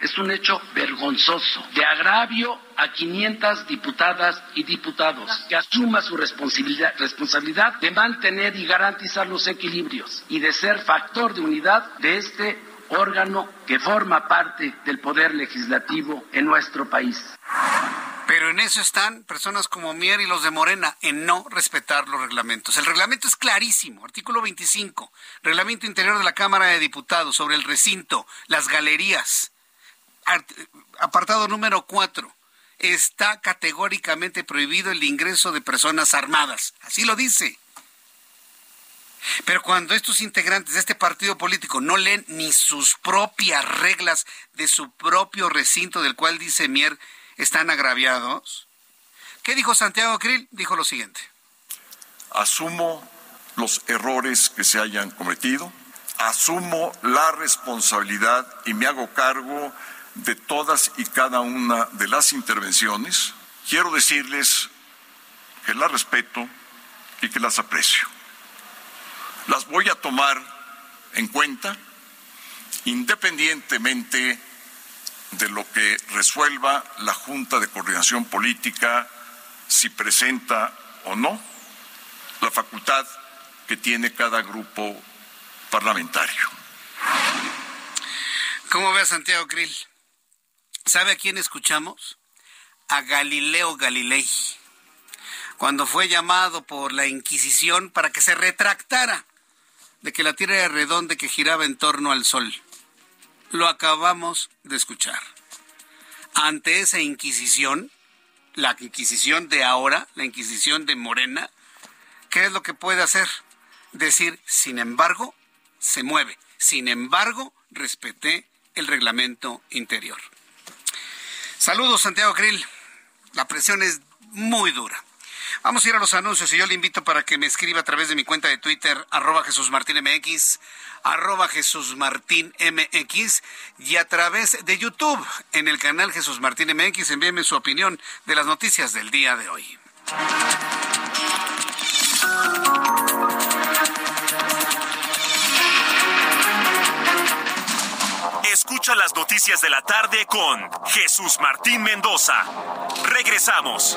es un hecho vergonzoso, de agravio a 500 diputadas y diputados, que asuma su responsabilidad, responsabilidad de mantener y garantizar los equilibrios y de ser factor de unidad de este órgano que forma parte del poder legislativo en nuestro país. Pero en eso están personas como Mier y los de Morena, en no respetar los reglamentos. El reglamento es clarísimo, artículo 25, reglamento interior de la Cámara de Diputados sobre el recinto, las galerías, apartado número 4, está categóricamente prohibido el ingreso de personas armadas. Así lo dice. Pero cuando estos integrantes de este partido político no leen ni sus propias reglas de su propio recinto del cual dice Mier están agraviados. ¿Qué dijo Santiago Krill? Dijo lo siguiente. Asumo los errores que se hayan cometido, asumo la responsabilidad y me hago cargo de todas y cada una de las intervenciones. Quiero decirles que las respeto y que las aprecio. Las voy a tomar en cuenta independientemente de lo que resuelva la Junta de Coordinación Política si presenta o no la facultad que tiene cada grupo parlamentario. ¿Cómo ve a Santiago Krill? ¿Sabe a quién escuchamos? A Galileo Galilei, cuando fue llamado por la Inquisición para que se retractara de que la Tierra era redonda que giraba en torno al Sol lo acabamos de escuchar. Ante esa Inquisición, la Inquisición de ahora, la Inquisición de Morena, ¿qué es lo que puede hacer? Decir, sin embargo, se mueve. Sin embargo, respeté el reglamento interior. Saludos, Santiago Krill. La presión es muy dura. Vamos a ir a los anuncios y yo le invito para que me escriba a través de mi cuenta de Twitter, arroba Jesús Martín MX, arroba Jesús Martín MX y a través de YouTube en el canal Jesús Martín MX. Envíeme su opinión de las noticias del día de hoy. Escucha las noticias de la tarde con Jesús Martín Mendoza. Regresamos.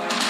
Thank you.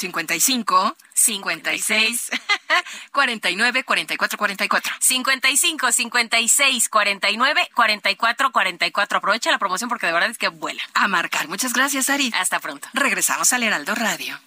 55 56 49 44 44. 55 56 49 44 44. Aprovecha la promoción porque de verdad es que vuela. A marcar. Muchas gracias, Ari. Hasta pronto. Regresamos al Heraldo Radio.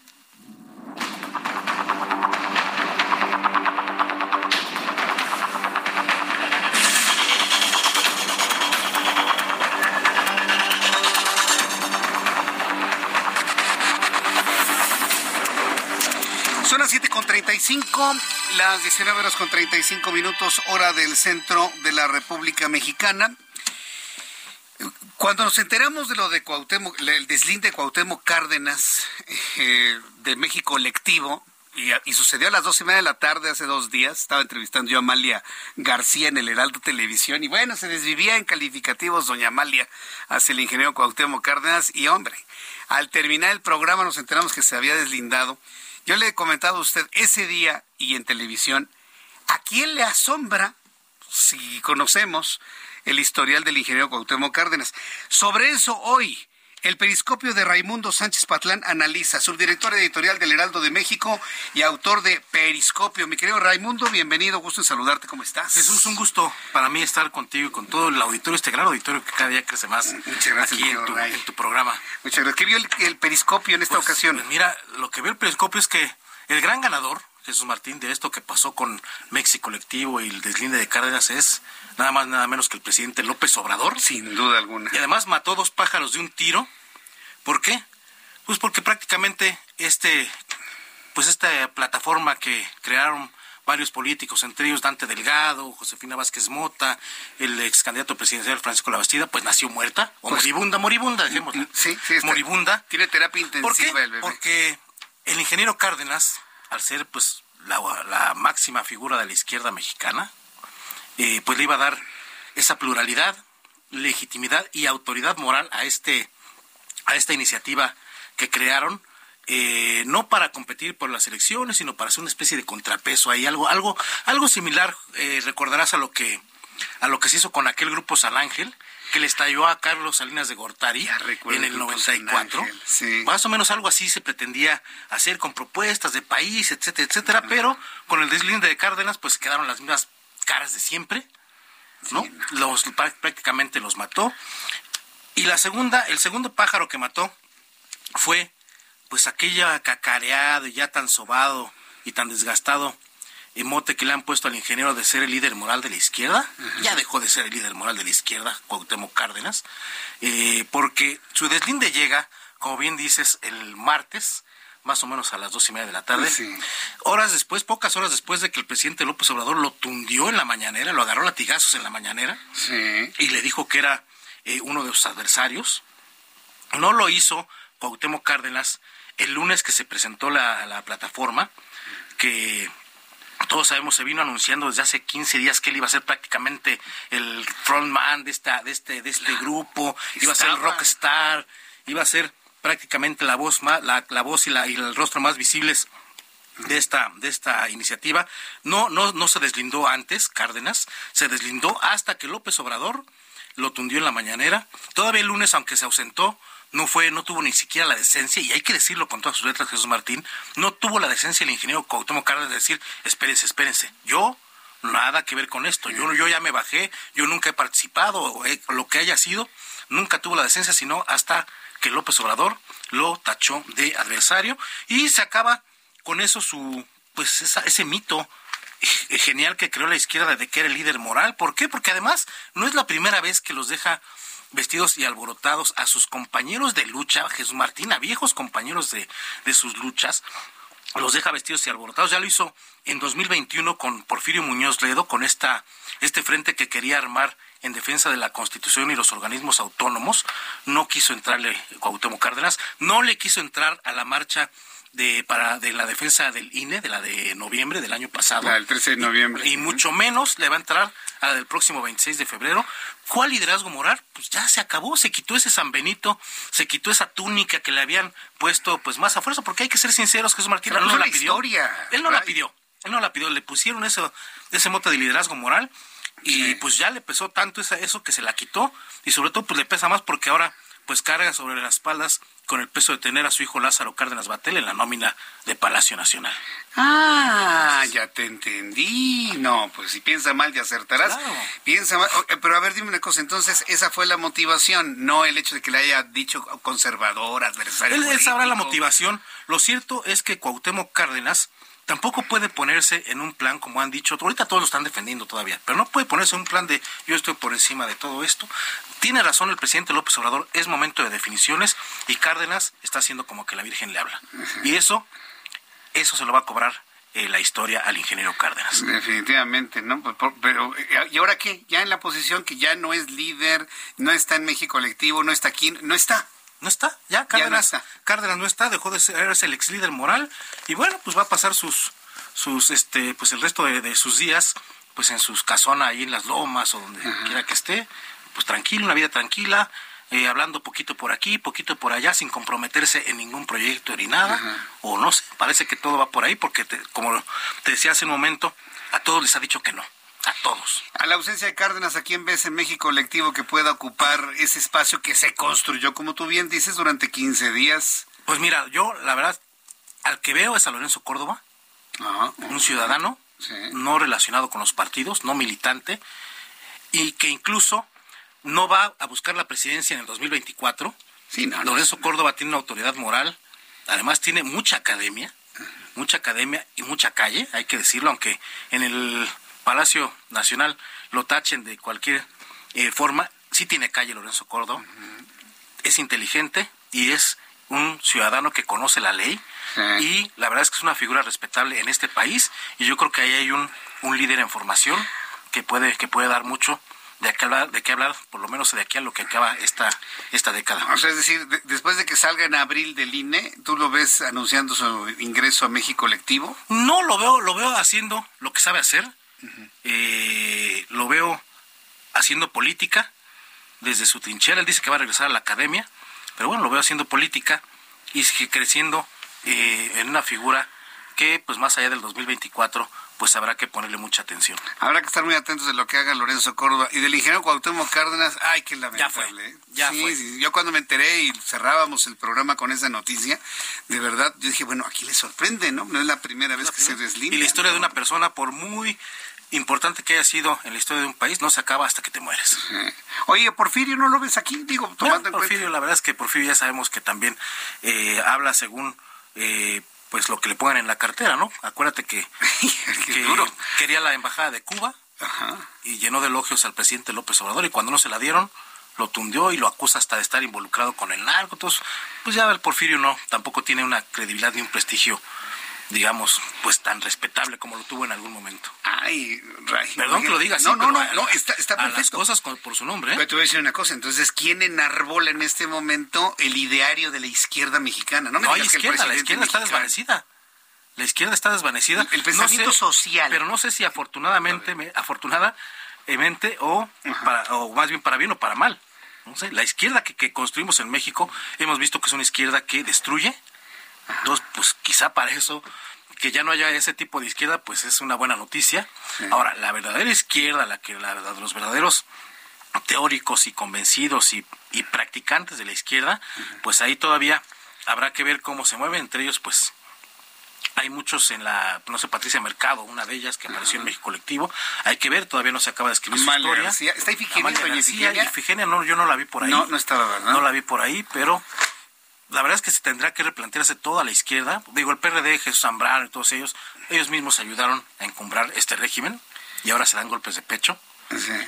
Son las 7 con 35, las 19 horas con 35 minutos, hora del centro de la República Mexicana. Cuando nos enteramos de lo de Cuauhtémoc, el deslinde de Cuauhtémoc Cárdenas eh, de México Colectivo, y, y sucedió a las dos y media de la tarde hace dos días, estaba entrevistando yo a Amalia García en el Heraldo Televisión, y bueno, se desvivía en calificativos doña Amalia hacia el ingeniero Cuauhtémoc Cárdenas, y hombre, al terminar el programa nos enteramos que se había deslindado. Yo le he comentado a usted ese día y en televisión, ¿a quién le asombra si conocemos el historial del ingeniero Cuauhtémoc Cárdenas? Sobre eso hoy El periscopio de Raimundo Sánchez Patlán analiza, subdirector editorial del Heraldo de México y autor de Periscopio. Mi querido Raimundo, bienvenido, gusto en saludarte, ¿cómo estás? Jesús, un gusto para mí estar contigo y con todo el auditorio, este gran auditorio que cada día crece más Muchas gracias, aquí en tu, en tu, programa. Muchas gracias. ¿Qué vio el, el periscopio en esta pues, ocasión? Pues mira, lo que vio el periscopio es que el gran ganador, Jesús Martín, de esto que pasó con México Colectivo y el deslinde de Cárdenas es nada más nada menos que el presidente López Obrador. Sin duda alguna. Y además mató dos pájaros de un tiro. ¿Por qué? Pues porque prácticamente este, pues esta plataforma que crearon varios políticos, entre ellos Dante Delgado, Josefina Vázquez Mota, el ex candidato presidencial Francisco Labastida, pues nació muerta, o Pues- moribunda, moribunda, dejemos. Sí, sí, está- moribunda. Tiene terapia intensiva ¿Por qué? el bebé. Porque el ingeniero Cárdenas, al ser pues la, la máxima figura de la izquierda mexicana, eh, pues le iba a dar esa pluralidad, legitimidad y autoridad moral a este a esta iniciativa que crearon eh, no para competir por las elecciones sino para hacer una especie de contrapeso ahí algo algo algo similar eh, recordarás a lo que a lo que se hizo con aquel grupo San Ángel que le estalló a Carlos Salinas de Gortari en el el grupo San 94 Ángel, sí. más o menos algo así se pretendía hacer con propuestas de país etcétera etcétera pero con el deslinde de Cárdenas pues quedaron las mismas caras de siempre ¿no? Los prá- prácticamente los mató. Y la segunda, el segundo pájaro que mató fue pues aquella cacareado y ya tan sobado y tan desgastado emote que le han puesto al ingeniero de ser el líder moral de la izquierda. Ya dejó de ser el líder moral de la izquierda, Cuauhtémoc Cárdenas, eh, porque su deslinde llega, como bien dices, el martes, más o menos a las dos y media de la tarde. Sí. Horas después, pocas horas después de que el presidente López Obrador lo tundió en la mañanera, lo agarró latigazos en la mañanera Sí. y le dijo que era eh, uno de sus adversarios. No lo hizo Cuauhtémoc Cárdenas el lunes que se presentó la, la plataforma, que todos sabemos se vino anunciando desde hace 15 días que él iba a ser prácticamente el frontman de esta de este de este grupo, iba a ser el rockstar, iba a ser prácticamente la voz la, la voz y, la, y el rostro más visibles de esta de esta iniciativa. No no no se deslindó antes Cárdenas, se deslindó hasta que López Obrador lo tundió en la mañanera. Todavía el lunes, aunque se ausentó, no fue, no tuvo ni siquiera la decencia, y hay que decirlo con todas sus letras, Jesús Martín, no tuvo la decencia el ingeniero Cuauhtémoc Cárdenas de decir, espérense, espérense, yo nada que ver con esto, yo, yo ya me bajé, yo nunca he participado, o he- lo que haya sido, nunca tuvo la decencia, sino hasta que López Obrador lo tachó de adversario, y se acaba con eso su, pues esa- ese mito [LAUGHS] genial que creó la izquierda de que era el líder moral. ¿Por qué? Porque además no es la primera vez que los deja vestidos y alborotados a sus compañeros de lucha, Jesús Martín, a viejos compañeros de, de sus luchas, los deja vestidos y alborotados. Ya lo hizo en 2021 con Porfirio Muñoz Ledo, con esta, este frente que quería armar en defensa de la Constitución y los organismos autónomos. No quiso entrarle Cuauhtémoc Cárdenas, no le quiso entrar a la marcha de, para, de la defensa del INE, de la de noviembre del año pasado. La del 13 de noviembre. Y, y mucho menos le va a entrar a la del próximo 26 de febrero. ¿Cuál liderazgo moral? Pues ya se acabó, se quitó ese San Benito, se quitó esa túnica que le habían puesto pues más a fuerza, porque hay que ser sinceros, Jesús Martín, él no la la pidió. historia. Él no la pidió, él no la pidió, le pusieron eso, ese mote de liderazgo moral y pues ya le pesó tanto esa, eso que se la quitó y sobre todo pues le pesa más porque ahora pues carga sobre las espaldas con el peso de tener a su hijo Lázaro Cárdenas Batel en la nómina de Palacio Nacional. Ah, ya te entendí. No, pues si piensa mal, ya acertarás. Claro. Piensa mal. Pero a ver, dime una cosa. Entonces, esa fue la motivación, no el hecho de que le haya dicho conservador, adversario. Él, él sabrá la motivación. Lo cierto es que Cuauhtémoc Cárdenas tampoco puede ponerse en un plan, como han dicho, ahorita todos lo están defendiendo todavía, pero no puede ponerse en un plan de yo estoy por encima de todo esto. Tiene razón el presidente López Obrador, es momento de definiciones y Cárdenas está haciendo como que la Virgen le habla. Y eso, eso se lo va a cobrar eh, la historia al ingeniero Cárdenas. Definitivamente, ¿no? Pues, pero, eh, ¿y ahora qué? Ya en la posición que ya no es líder, no está en México colectivo, no está aquí, no está. No está, ya Cárdenas, Cárdenas no está, dejó de ser eres el ex líder moral y bueno, pues va a pasar sus sus este pues el resto de, de sus días pues en sus casona ahí en las lomas o donde quiera que esté, pues tranquilo, una vida tranquila, eh, hablando poquito por aquí, poquito por allá, sin comprometerse en ningún proyecto ni nada, o no sé, parece que todo va por ahí porque te- como te decía hace un momento, a todos les ha dicho que no. A todos. A la ausencia de Cárdenas, ¿a quién ves en México colectivo que pueda ocupar ese espacio que se construyó, como tú bien dices, durante 15 días? Pues mira, yo la verdad, al que veo es a Lorenzo Córdoba, un ciudadano no relacionado con los partidos, no militante, y que incluso no va a buscar la presidencia en el 2024. Sí, no, Lorenzo Córdoba tiene una autoridad moral, además tiene mucha academia, mucha academia y mucha calle, hay que decirlo, aunque en el Palacio Nacional lo tachen de cualquier eh, forma, sí tiene calle Lorenzo Córdoba, es inteligente y es un ciudadano que conoce la ley y la verdad es que es una figura respetable en este país y yo creo que ahí hay un, un líder en formación que puede, que puede dar mucho de qué hablar, de qué hablar, por lo menos de aquí a lo que acaba esta, esta década. O sea, es decir, después de que salga en abril del INE, ¿tú lo ves anunciando su ingreso a México colectivo? No, lo veo, lo veo haciendo lo que sabe hacer. Eh, lo veo haciendo política desde su trinchera. Él dice que va a regresar a la academia, pero bueno, lo veo haciendo política y creciendo eh, en una figura que, pues más allá del 2024, pues habrá que ponerle mucha atención. Habrá que estar muy atentos de lo que haga Lorenzo Córdoba. Y del ingeniero Cuauhtémoc Cárdenas, ay, qué lamentable. ¿eh? Ya fue, ya sí, yo cuando me enteré y cerrábamos el programa con esa noticia, de verdad, yo dije, bueno, aquí le sorprende, ¿no? No es la primera vez que se deslinda. Y la historia de una persona, por muy importante que haya sido en la historia de un país, no se acaba hasta que te mueres. Oye, Porfirio, ¿no lo ves aquí? Digo, tomando bueno, Porfirio, la verdad es que Porfirio ya sabemos que también eh, habla según... Eh, pues lo que le pongan en la cartera, ¿no? Acuérdate que, [LAUGHS] quería la embajada de Cuba y llenó de elogios al presidente López Obrador y cuando no se la dieron lo tundió y lo acusa hasta de estar involucrado con el narco. Entonces, pues ya el Porfirio no, tampoco tiene una credibilidad ni un prestigio digamos, pues tan respetable como lo tuvo en algún momento. Ay, Ray, Perdón que lo diga así, no, no, no, a, no, está, está a las cosas con, por su nombre. ¿eh? Pero te voy a decir una cosa, entonces, ¿quién enarbola en este momento el ideario de la izquierda mexicana? No, me no hay izquierda, que la izquierda está desvanecida. La izquierda está desvanecida. El pensamiento No sé, social. Pero no sé si afortunadamente, me- afortunadamente o, para- o más bien para bien o para mal. No sé, la izquierda que, que construimos en México, hemos visto que es una izquierda que destruye. Entonces, pues quizá para eso, que ya no haya ese tipo de izquierda, pues es una buena noticia. Ahora, la verdadera izquierda, la que la, los verdaderos teóricos y convencidos y, y practicantes de la izquierda, pues ahí todavía habrá que ver cómo se mueven. Entre ellos, pues hay muchos en la, no sé, Patricia Mercado, una de ellas que apareció en México Colectivo. Hay que ver, todavía no se acaba de escribir su Amalia historia. García. ¿Está Ifigenia, Amalia García, Ifigenia? Ifigenia, no, yo no la vi por ahí. No, no estaba, ¿verdad? No la vi por ahí, pero la verdad es que se tendrá que replantearse toda la izquierda. Digo, el PRD, Jesús Zambrano y todos ellos, ellos mismos ayudaron a encumbrar este régimen y ahora se dan golpes de pecho.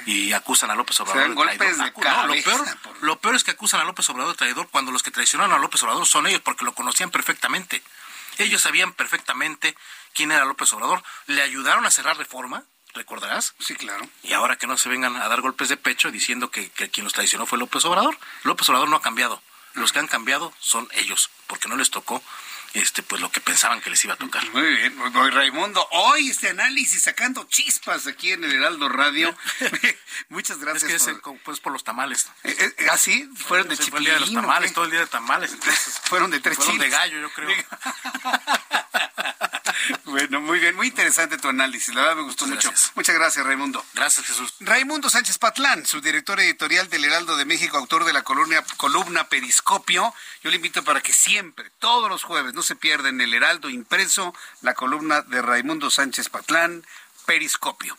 Y acusan a López Obrador de golpes traidor. de no, lo, peor, lo peor es que acusan a López Obrador de traidor cuando los que traicionaron a López Obrador son ellos porque lo conocían perfectamente. Ellos sabían perfectamente quién era López Obrador. Le ayudaron a cerrar reforma, ¿recordarás? Sí, claro. Y ahora que no se vengan a dar golpes de pecho diciendo que, que quien los traicionó fue López Obrador. López Obrador no ha cambiado. Los que han cambiado son ellos, porque no les tocó este pues lo que pensaban que les iba a tocar. Muy bien, hoy Raimundo, hoy este análisis sacando chispas aquí en el Heraldo Radio. [LAUGHS] [LAUGHS] Muchas gracias. Es que es, por- eh, co- pues por los tamales. Eh, eh, ¿Ah, sí? Fueron de Ese fue el día de los chipilín, todo el día de tamales. entonces, [LAUGHS] Fueron de tres fueron de gallo, yo creo. [LAUGHS] Bueno, muy bien, muy interesante tu análisis, la verdad me gustó mucho. Muchas gracias, Raimundo. Gracias, Jesús. Raimundo Sánchez Patlán, subdirector editorial del Heraldo de México, autor de la columna, columna Periscopio. Yo le invito para que siempre, todos los jueves, no se pierda en el Heraldo impreso la columna de Raimundo Sánchez Patlán, Periscopio.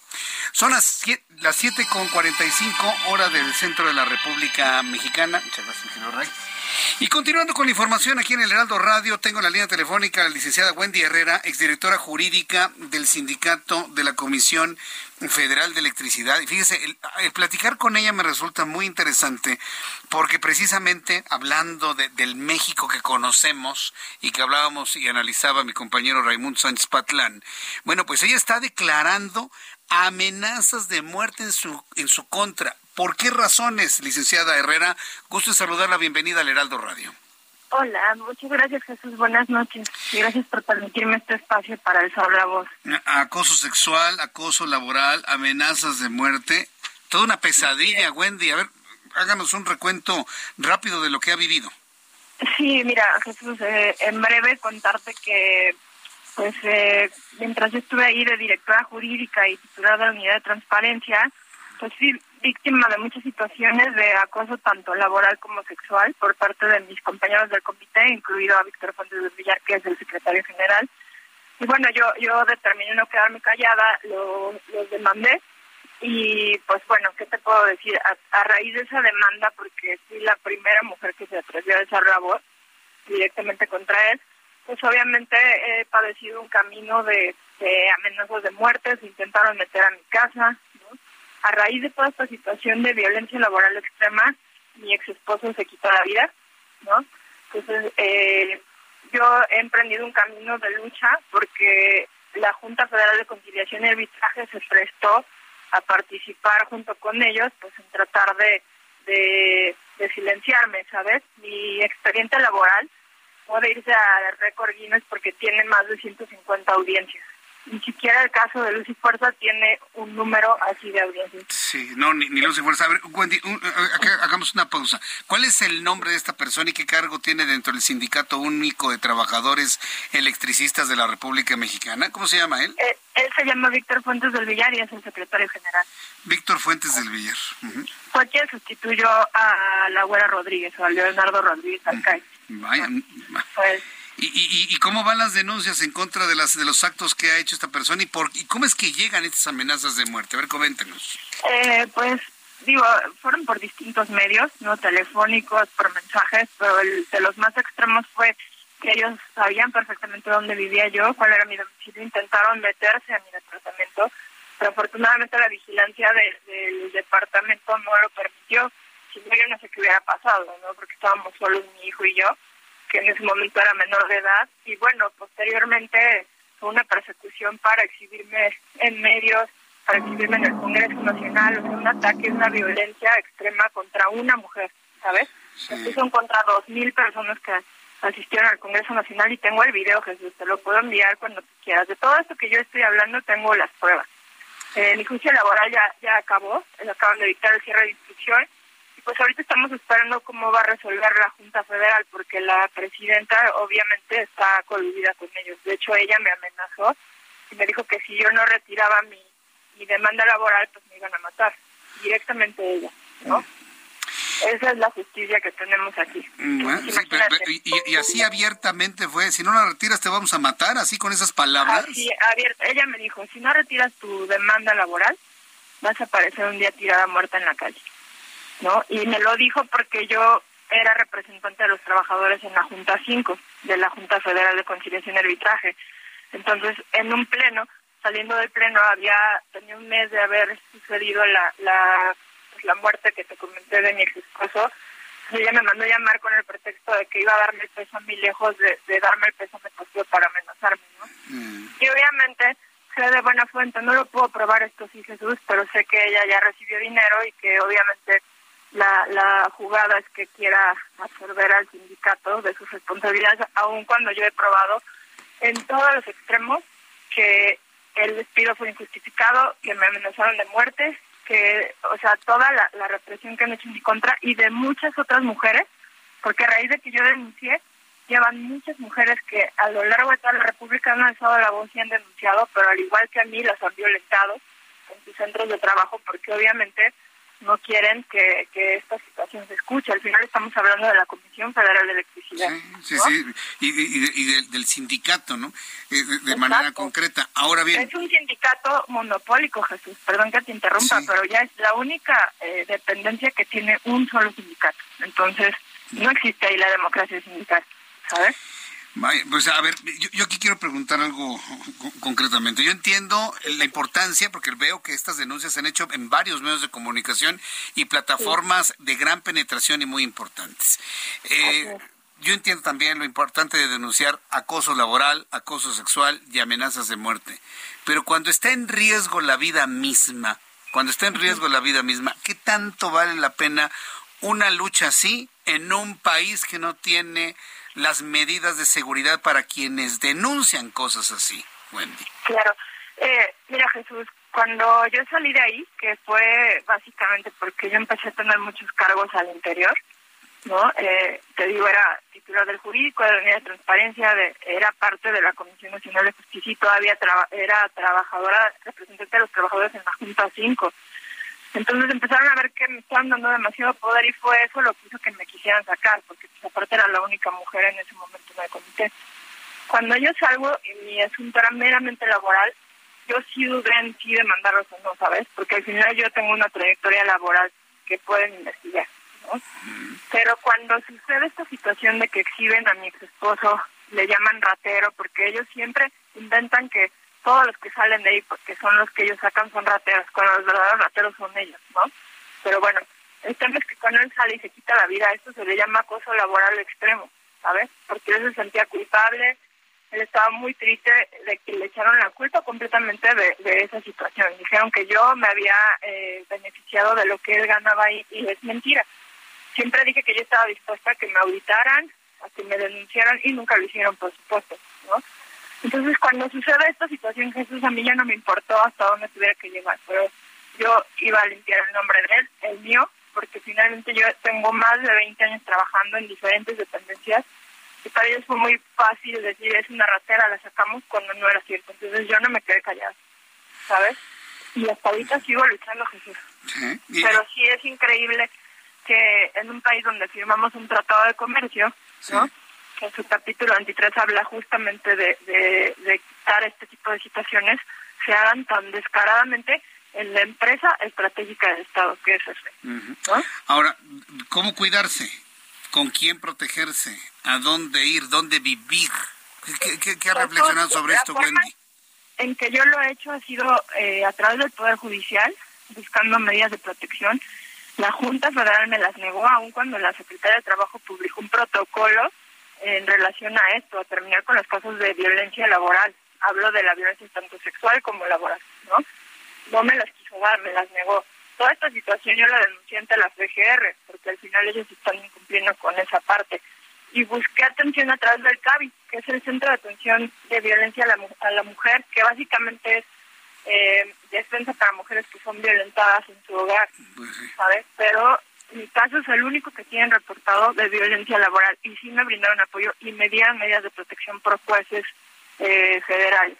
Son las siete, las siete con 45 horas del centro de la República Mexicana. Muchas gracias, ingeniero Ray. Y continuando con la información aquí en el Heraldo Radio, tengo en la línea telefónica a la licenciada Wendy Herrera, exdirectora jurídica del sindicato de la Comisión Federal de Electricidad. Y fíjese, el, platicar con ella me resulta muy interesante porque precisamente hablando de- del México que conocemos y que hablábamos y analizaba mi compañero Raimundo Sánchez Patlán, bueno, pues ella está declarando amenazas de muerte en su, en su contra. ¿Por qué razones, licenciada Herrera? Gusto en saludarla. Bienvenida al Heraldo Radio. Hola, muchas gracias Jesús, buenas noches. Y gracias por permitirme este espacio para alzar la voz. Acoso sexual, acoso laboral, amenazas de muerte. Toda una pesadilla, Wendy. A ver, háganos un recuento rápido de lo que ha vivido. Sí, mira Jesús, eh, en breve contarte que pues eh, mientras yo estuve ahí de directora jurídica y titular de la unidad de transparencia, pues sí, víctima de muchas situaciones de acoso tanto laboral como sexual por parte de mis compañeros del comité, incluido a Víctor Fuentes del Villar, que es el secretario general. Y bueno, yo yo determiné no quedarme callada, los demandé y pues bueno, ¿qué te puedo decir? A, raíz de esa demanda, porque fui la primera mujer que se atrevió a esa labor directamente contra él, pues obviamente he padecido un camino de, amenazas de muerte, se intentaron meter a mi casa. A raíz de toda esta situación de violencia laboral extrema, mi ex esposo se quitó la vida, ¿no? Entonces, eh, yo he emprendido un camino de lucha porque la Junta Federal de Conciliación y Arbitraje se prestó a participar junto con ellos, pues en tratar de, silenciarme, ¿sabes? Mi expediente laboral puede irse a récord Guinness porque tiene más de 150 audiencias. Ni siquiera el caso de Luz y Fuerza tiene un número así de audiencias. Sí, no, ni, ni Luz y Fuerza. A ver, Wendy, hagamos una pausa. ¿Cuál es el nombre de esta persona y qué cargo tiene dentro del Sindicato Único de Trabajadores Electricistas de la República Mexicana? ¿Cómo se llama él? Eh, él se llama Víctor Fuentes del Villar y es el secretario general. Víctor Fuentes del Villar. Fue quien sustituyó a la Güera Rodríguez o a Leonardo Rodríguez Alcáiz. Vaya. Pues, ¿Y, y, cómo van las denuncias en contra de las de los actos que ha hecho esta persona y por y cómo es que llegan estas amenazas de muerte? A ver, coméntenos. Eh, pues digo, fueron por distintos medios, no telefónicos, por mensajes, pero el de los más extremos fue que ellos sabían perfectamente dónde vivía yo, cuál era mi domicilio, intentaron meterse a mi departamento, pero afortunadamente la vigilancia del departamento no lo permitió. Si no, yo no sé qué hubiera pasado, ¿no? Porque estábamos solos mi hijo y yo que en ese momento era menor de edad, y bueno, posteriormente fue una persecución para exhibirme en medios, para exhibirme en el Congreso Nacional, o sea, un ataque, una violencia extrema contra una mujer, ¿sabes? Sí. son contra dos mil personas que asistieron al Congreso Nacional y tengo el video, Jesús, te lo puedo enviar cuando tú quieras. De todo esto que yo estoy hablando tengo las pruebas. Eh, mi juicio laboral ya, ya acabó, acaban de dictar el cierre de instrucción pues ahorita estamos esperando cómo va a resolver la Junta Federal, porque la presidenta obviamente está coludida con ellos. De hecho, ella me amenazó y me dijo que si yo no retiraba mi, mi demanda laboral, pues me iban a matar. Directamente ella, ¿no? Esa es la justicia que tenemos aquí. Mm, y, así abiertamente fue, si no la retiras te vamos a matar, así con esas palabras. Así, abierta. Ella me dijo, si no retiras tu demanda laboral, vas a aparecer un día tirada muerta en la calle. ¿No? Y me lo dijo porque yo era representante de los trabajadores en la Junta 5 de la Junta Federal de Conciliación y Arbitraje. Entonces, en un pleno, saliendo del pleno, había tenía un mes de haber sucedido la la, pues, la muerte que te comenté de mi ex esposo. Ella me mandó llamar con el pretexto de que iba a darme el peso a mí lejos de, darme el peso me costó para amenazarme, ¿no? Mm. Y obviamente sé de buena fuente, no lo puedo probar esto sí Jesús, pero sé que ella ya recibió dinero y que obviamente la, la jugada es que quiera absorber al sindicato de sus responsabilidades, aun cuando yo he probado en todos los extremos que el despido fue injustificado, que me amenazaron de muerte, que, o sea, toda la, represión que han hecho en mi contra y de muchas otras mujeres, porque a raíz de que yo denuncié, llevan muchas mujeres que a lo largo de toda la República han alzado la voz y han denunciado, pero al igual que a mí las han violentado en sus centros de trabajo, porque obviamente no quieren que, que esta situación se escuche. Al final estamos hablando de la Comisión Federal de Electricidad. Sí, sí, sí, y, y, del sindicato, ¿no? Eh, de, manera concreta. Ahora bien. Es un sindicato monopólico, Jesús, perdón que te interrumpa, pero ya es la única eh, dependencia que tiene un solo sindicato. Entonces, no existe ahí la democracia sindical, ¿sabes? Pues a ver, yo, aquí quiero preguntar algo concretamente. Yo entiendo la importancia, porque veo que estas denuncias se han hecho en varios medios de comunicación y plataformas de gran penetración y muy importantes. Eh, yo entiendo también lo importante de denunciar acoso laboral, acoso sexual y amenazas de muerte. Pero cuando está en riesgo la vida misma, cuando está en riesgo la vida misma, ¿qué tanto vale la pena una lucha así en un país que no tiene las medidas de seguridad para quienes denuncian cosas así, Wendy? Claro. Eh, mira, Jesús, cuando yo salí de ahí, que fue básicamente porque yo empecé a tener muchos cargos al interior, ¿no? Eh, te digo, era titular del jurídico, de la unidad de transparencia, de, era parte de la Comisión Nacional de Justicia y todavía era trabajadora, representante de los trabajadores en la Junta 5. Entonces empezaron a ver que me estaban dando demasiado poder y fue eso lo que hizo que me quisieran sacar, porque pues, aparte era la única mujer en ese momento en el comité. Cuando yo salgo y mi asunto era meramente laboral, yo sí dudé en sí de mandarlos o no, ¿sabes? Porque al final yo tengo una trayectoria laboral que pueden investigar, ¿no? Pero cuando sucede esta situación de que exhiben a mi ex esposo, le llaman ratero, porque ellos siempre inventan que todos los que salen de ahí, porque son los que ellos sacan, son rateros, cuando los verdaderos rateros son ellos, ¿no? Pero bueno, el tema es que cuando él sale y se quita la vida, esto se le llama acoso laboral extremo, ¿sabes? Porque él se sentía culpable, él estaba muy triste de que le echaron la culpa completamente de, esa situación. Dijeron que yo me había eh, beneficiado de lo que él ganaba ahí, y es mentira. Siempre dije que yo estaba dispuesta a que me auditaran, a que me denunciaran, y nunca lo hicieron, por supuesto, ¿no? Entonces, cuando sucede esta situación, Jesús, a mí ya no me importó hasta dónde tuviera que llegar, pero yo iba a limpiar el nombre de él, el mío, porque finalmente yo tengo más de 20 años trabajando en diferentes dependencias y para ellos fue muy fácil decir, es una ratera, la sacamos cuando no era cierto. Entonces yo no me quedé callada, ¿sabes? Y hasta ahorita sigo luchando, Jesús. Pero sí es increíble que en un país donde firmamos un tratado de comercio, ¿no? que en su capítulo 23 habla justamente de, de, quitar este tipo de situaciones, se hagan tan descaradamente en la empresa estratégica del Estado, que es ese. Ahora, ¿cómo cuidarse? ¿Con quién protegerse? ¿A dónde ir? ¿Dónde vivir? ¿Qué, qué, qué ha pues, reflexionado sobre esto, Wendy? En que yo lo he hecho ha sido eh, a través del Poder Judicial, buscando medidas de protección. La Junta Federal me las negó, aun cuando la Secretaría de Trabajo publicó un protocolo en relación a esto, a terminar con los casos de violencia laboral. Hablo de la violencia tanto sexual como laboral, ¿no? No me las quiso dar, me las negó. Toda esta situación yo la denuncié ante la FGR, porque al final ellos están incumpliendo con esa parte. Y busqué atención a través del CABI, que es el Centro de Atención de Violencia a la, a la Mujer, que básicamente es eh, defensa para mujeres que son violentadas en su hogar, pues ¿sabes? Pero mi caso es el único que tienen reportado de violencia laboral y sí me brindaron apoyo y me dieron medidas de protección por jueces eh, federales.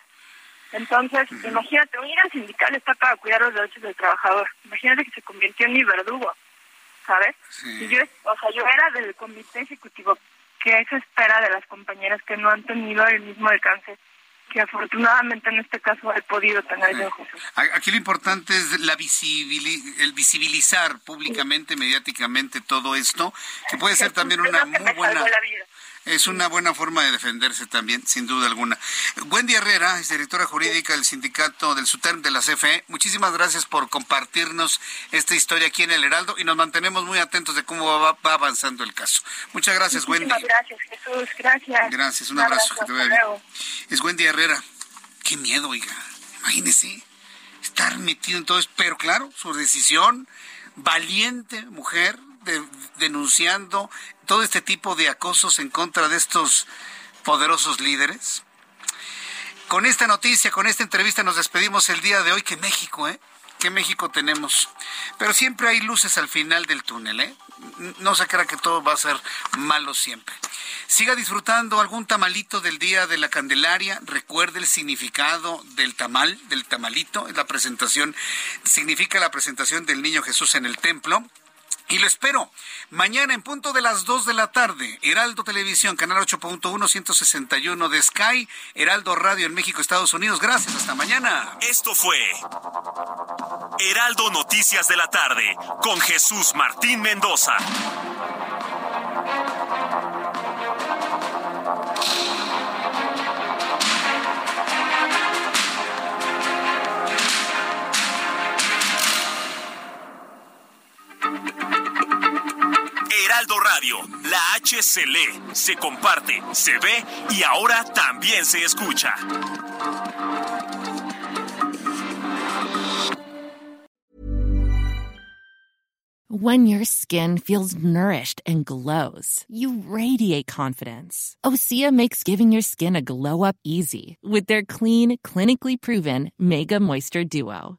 Entonces, imagínate, un líder sindical está para cuidar los derechos del trabajador. Imagínate que se convirtió en mi verdugo, ¿sabes? Y yo, o sea, yo era del comité ejecutivo que se espera de las compañeras que no han tenido el mismo alcance que afortunadamente en este caso he podido tener yo, Aquí lo importante es la el visibilizar públicamente, mediáticamente todo esto, que puede ser también una muy buena... Es una buena forma de defenderse también, sin duda alguna. Wendy Herrera, es directora jurídica del sindicato del SUTERM de la CFE. Muchísimas gracias por compartirnos esta historia aquí en El Heraldo y nos mantenemos muy atentos de cómo va, avanzando el caso. Muchas gracias, Wendy. gracias, Jesús. Gracias. Gracias, un, abrazo. Es Wendy Herrera. Qué miedo, oiga. Imagínese estar metido en todo esto. Pero claro, su decisión, valiente mujer, denunciando todo este tipo de acosos en contra de estos poderosos líderes. Con esta noticia, con esta entrevista nos despedimos el día de hoy. Que México, ¿eh? Que México tenemos. Pero siempre hay luces al final del túnel, ¿eh? No se crea que todo va a ser malo siempre. Siga disfrutando algún tamalito del Día de la Candelaria. Recuerde el significado del tamal, del tamalito. La presentación significa la presentación del niño Jesús en el templo. Y lo espero mañana en punto de las 2 de la tarde. Heraldo Televisión, canal 8.1, 161 de Sky, Heraldo Radio en México, Estados Unidos. Gracias, hasta mañana. Esto fue Heraldo Noticias de la tarde con Jesús Martín Mendoza. Heraldo Radio, la H se lee, se comparte, se ve y ahora también se escucha. When your skin feels nourished and glows, you radiate confidence. Osea makes giving your skin a glow up easy with their clean, clinically proven Mega Moisture Duo.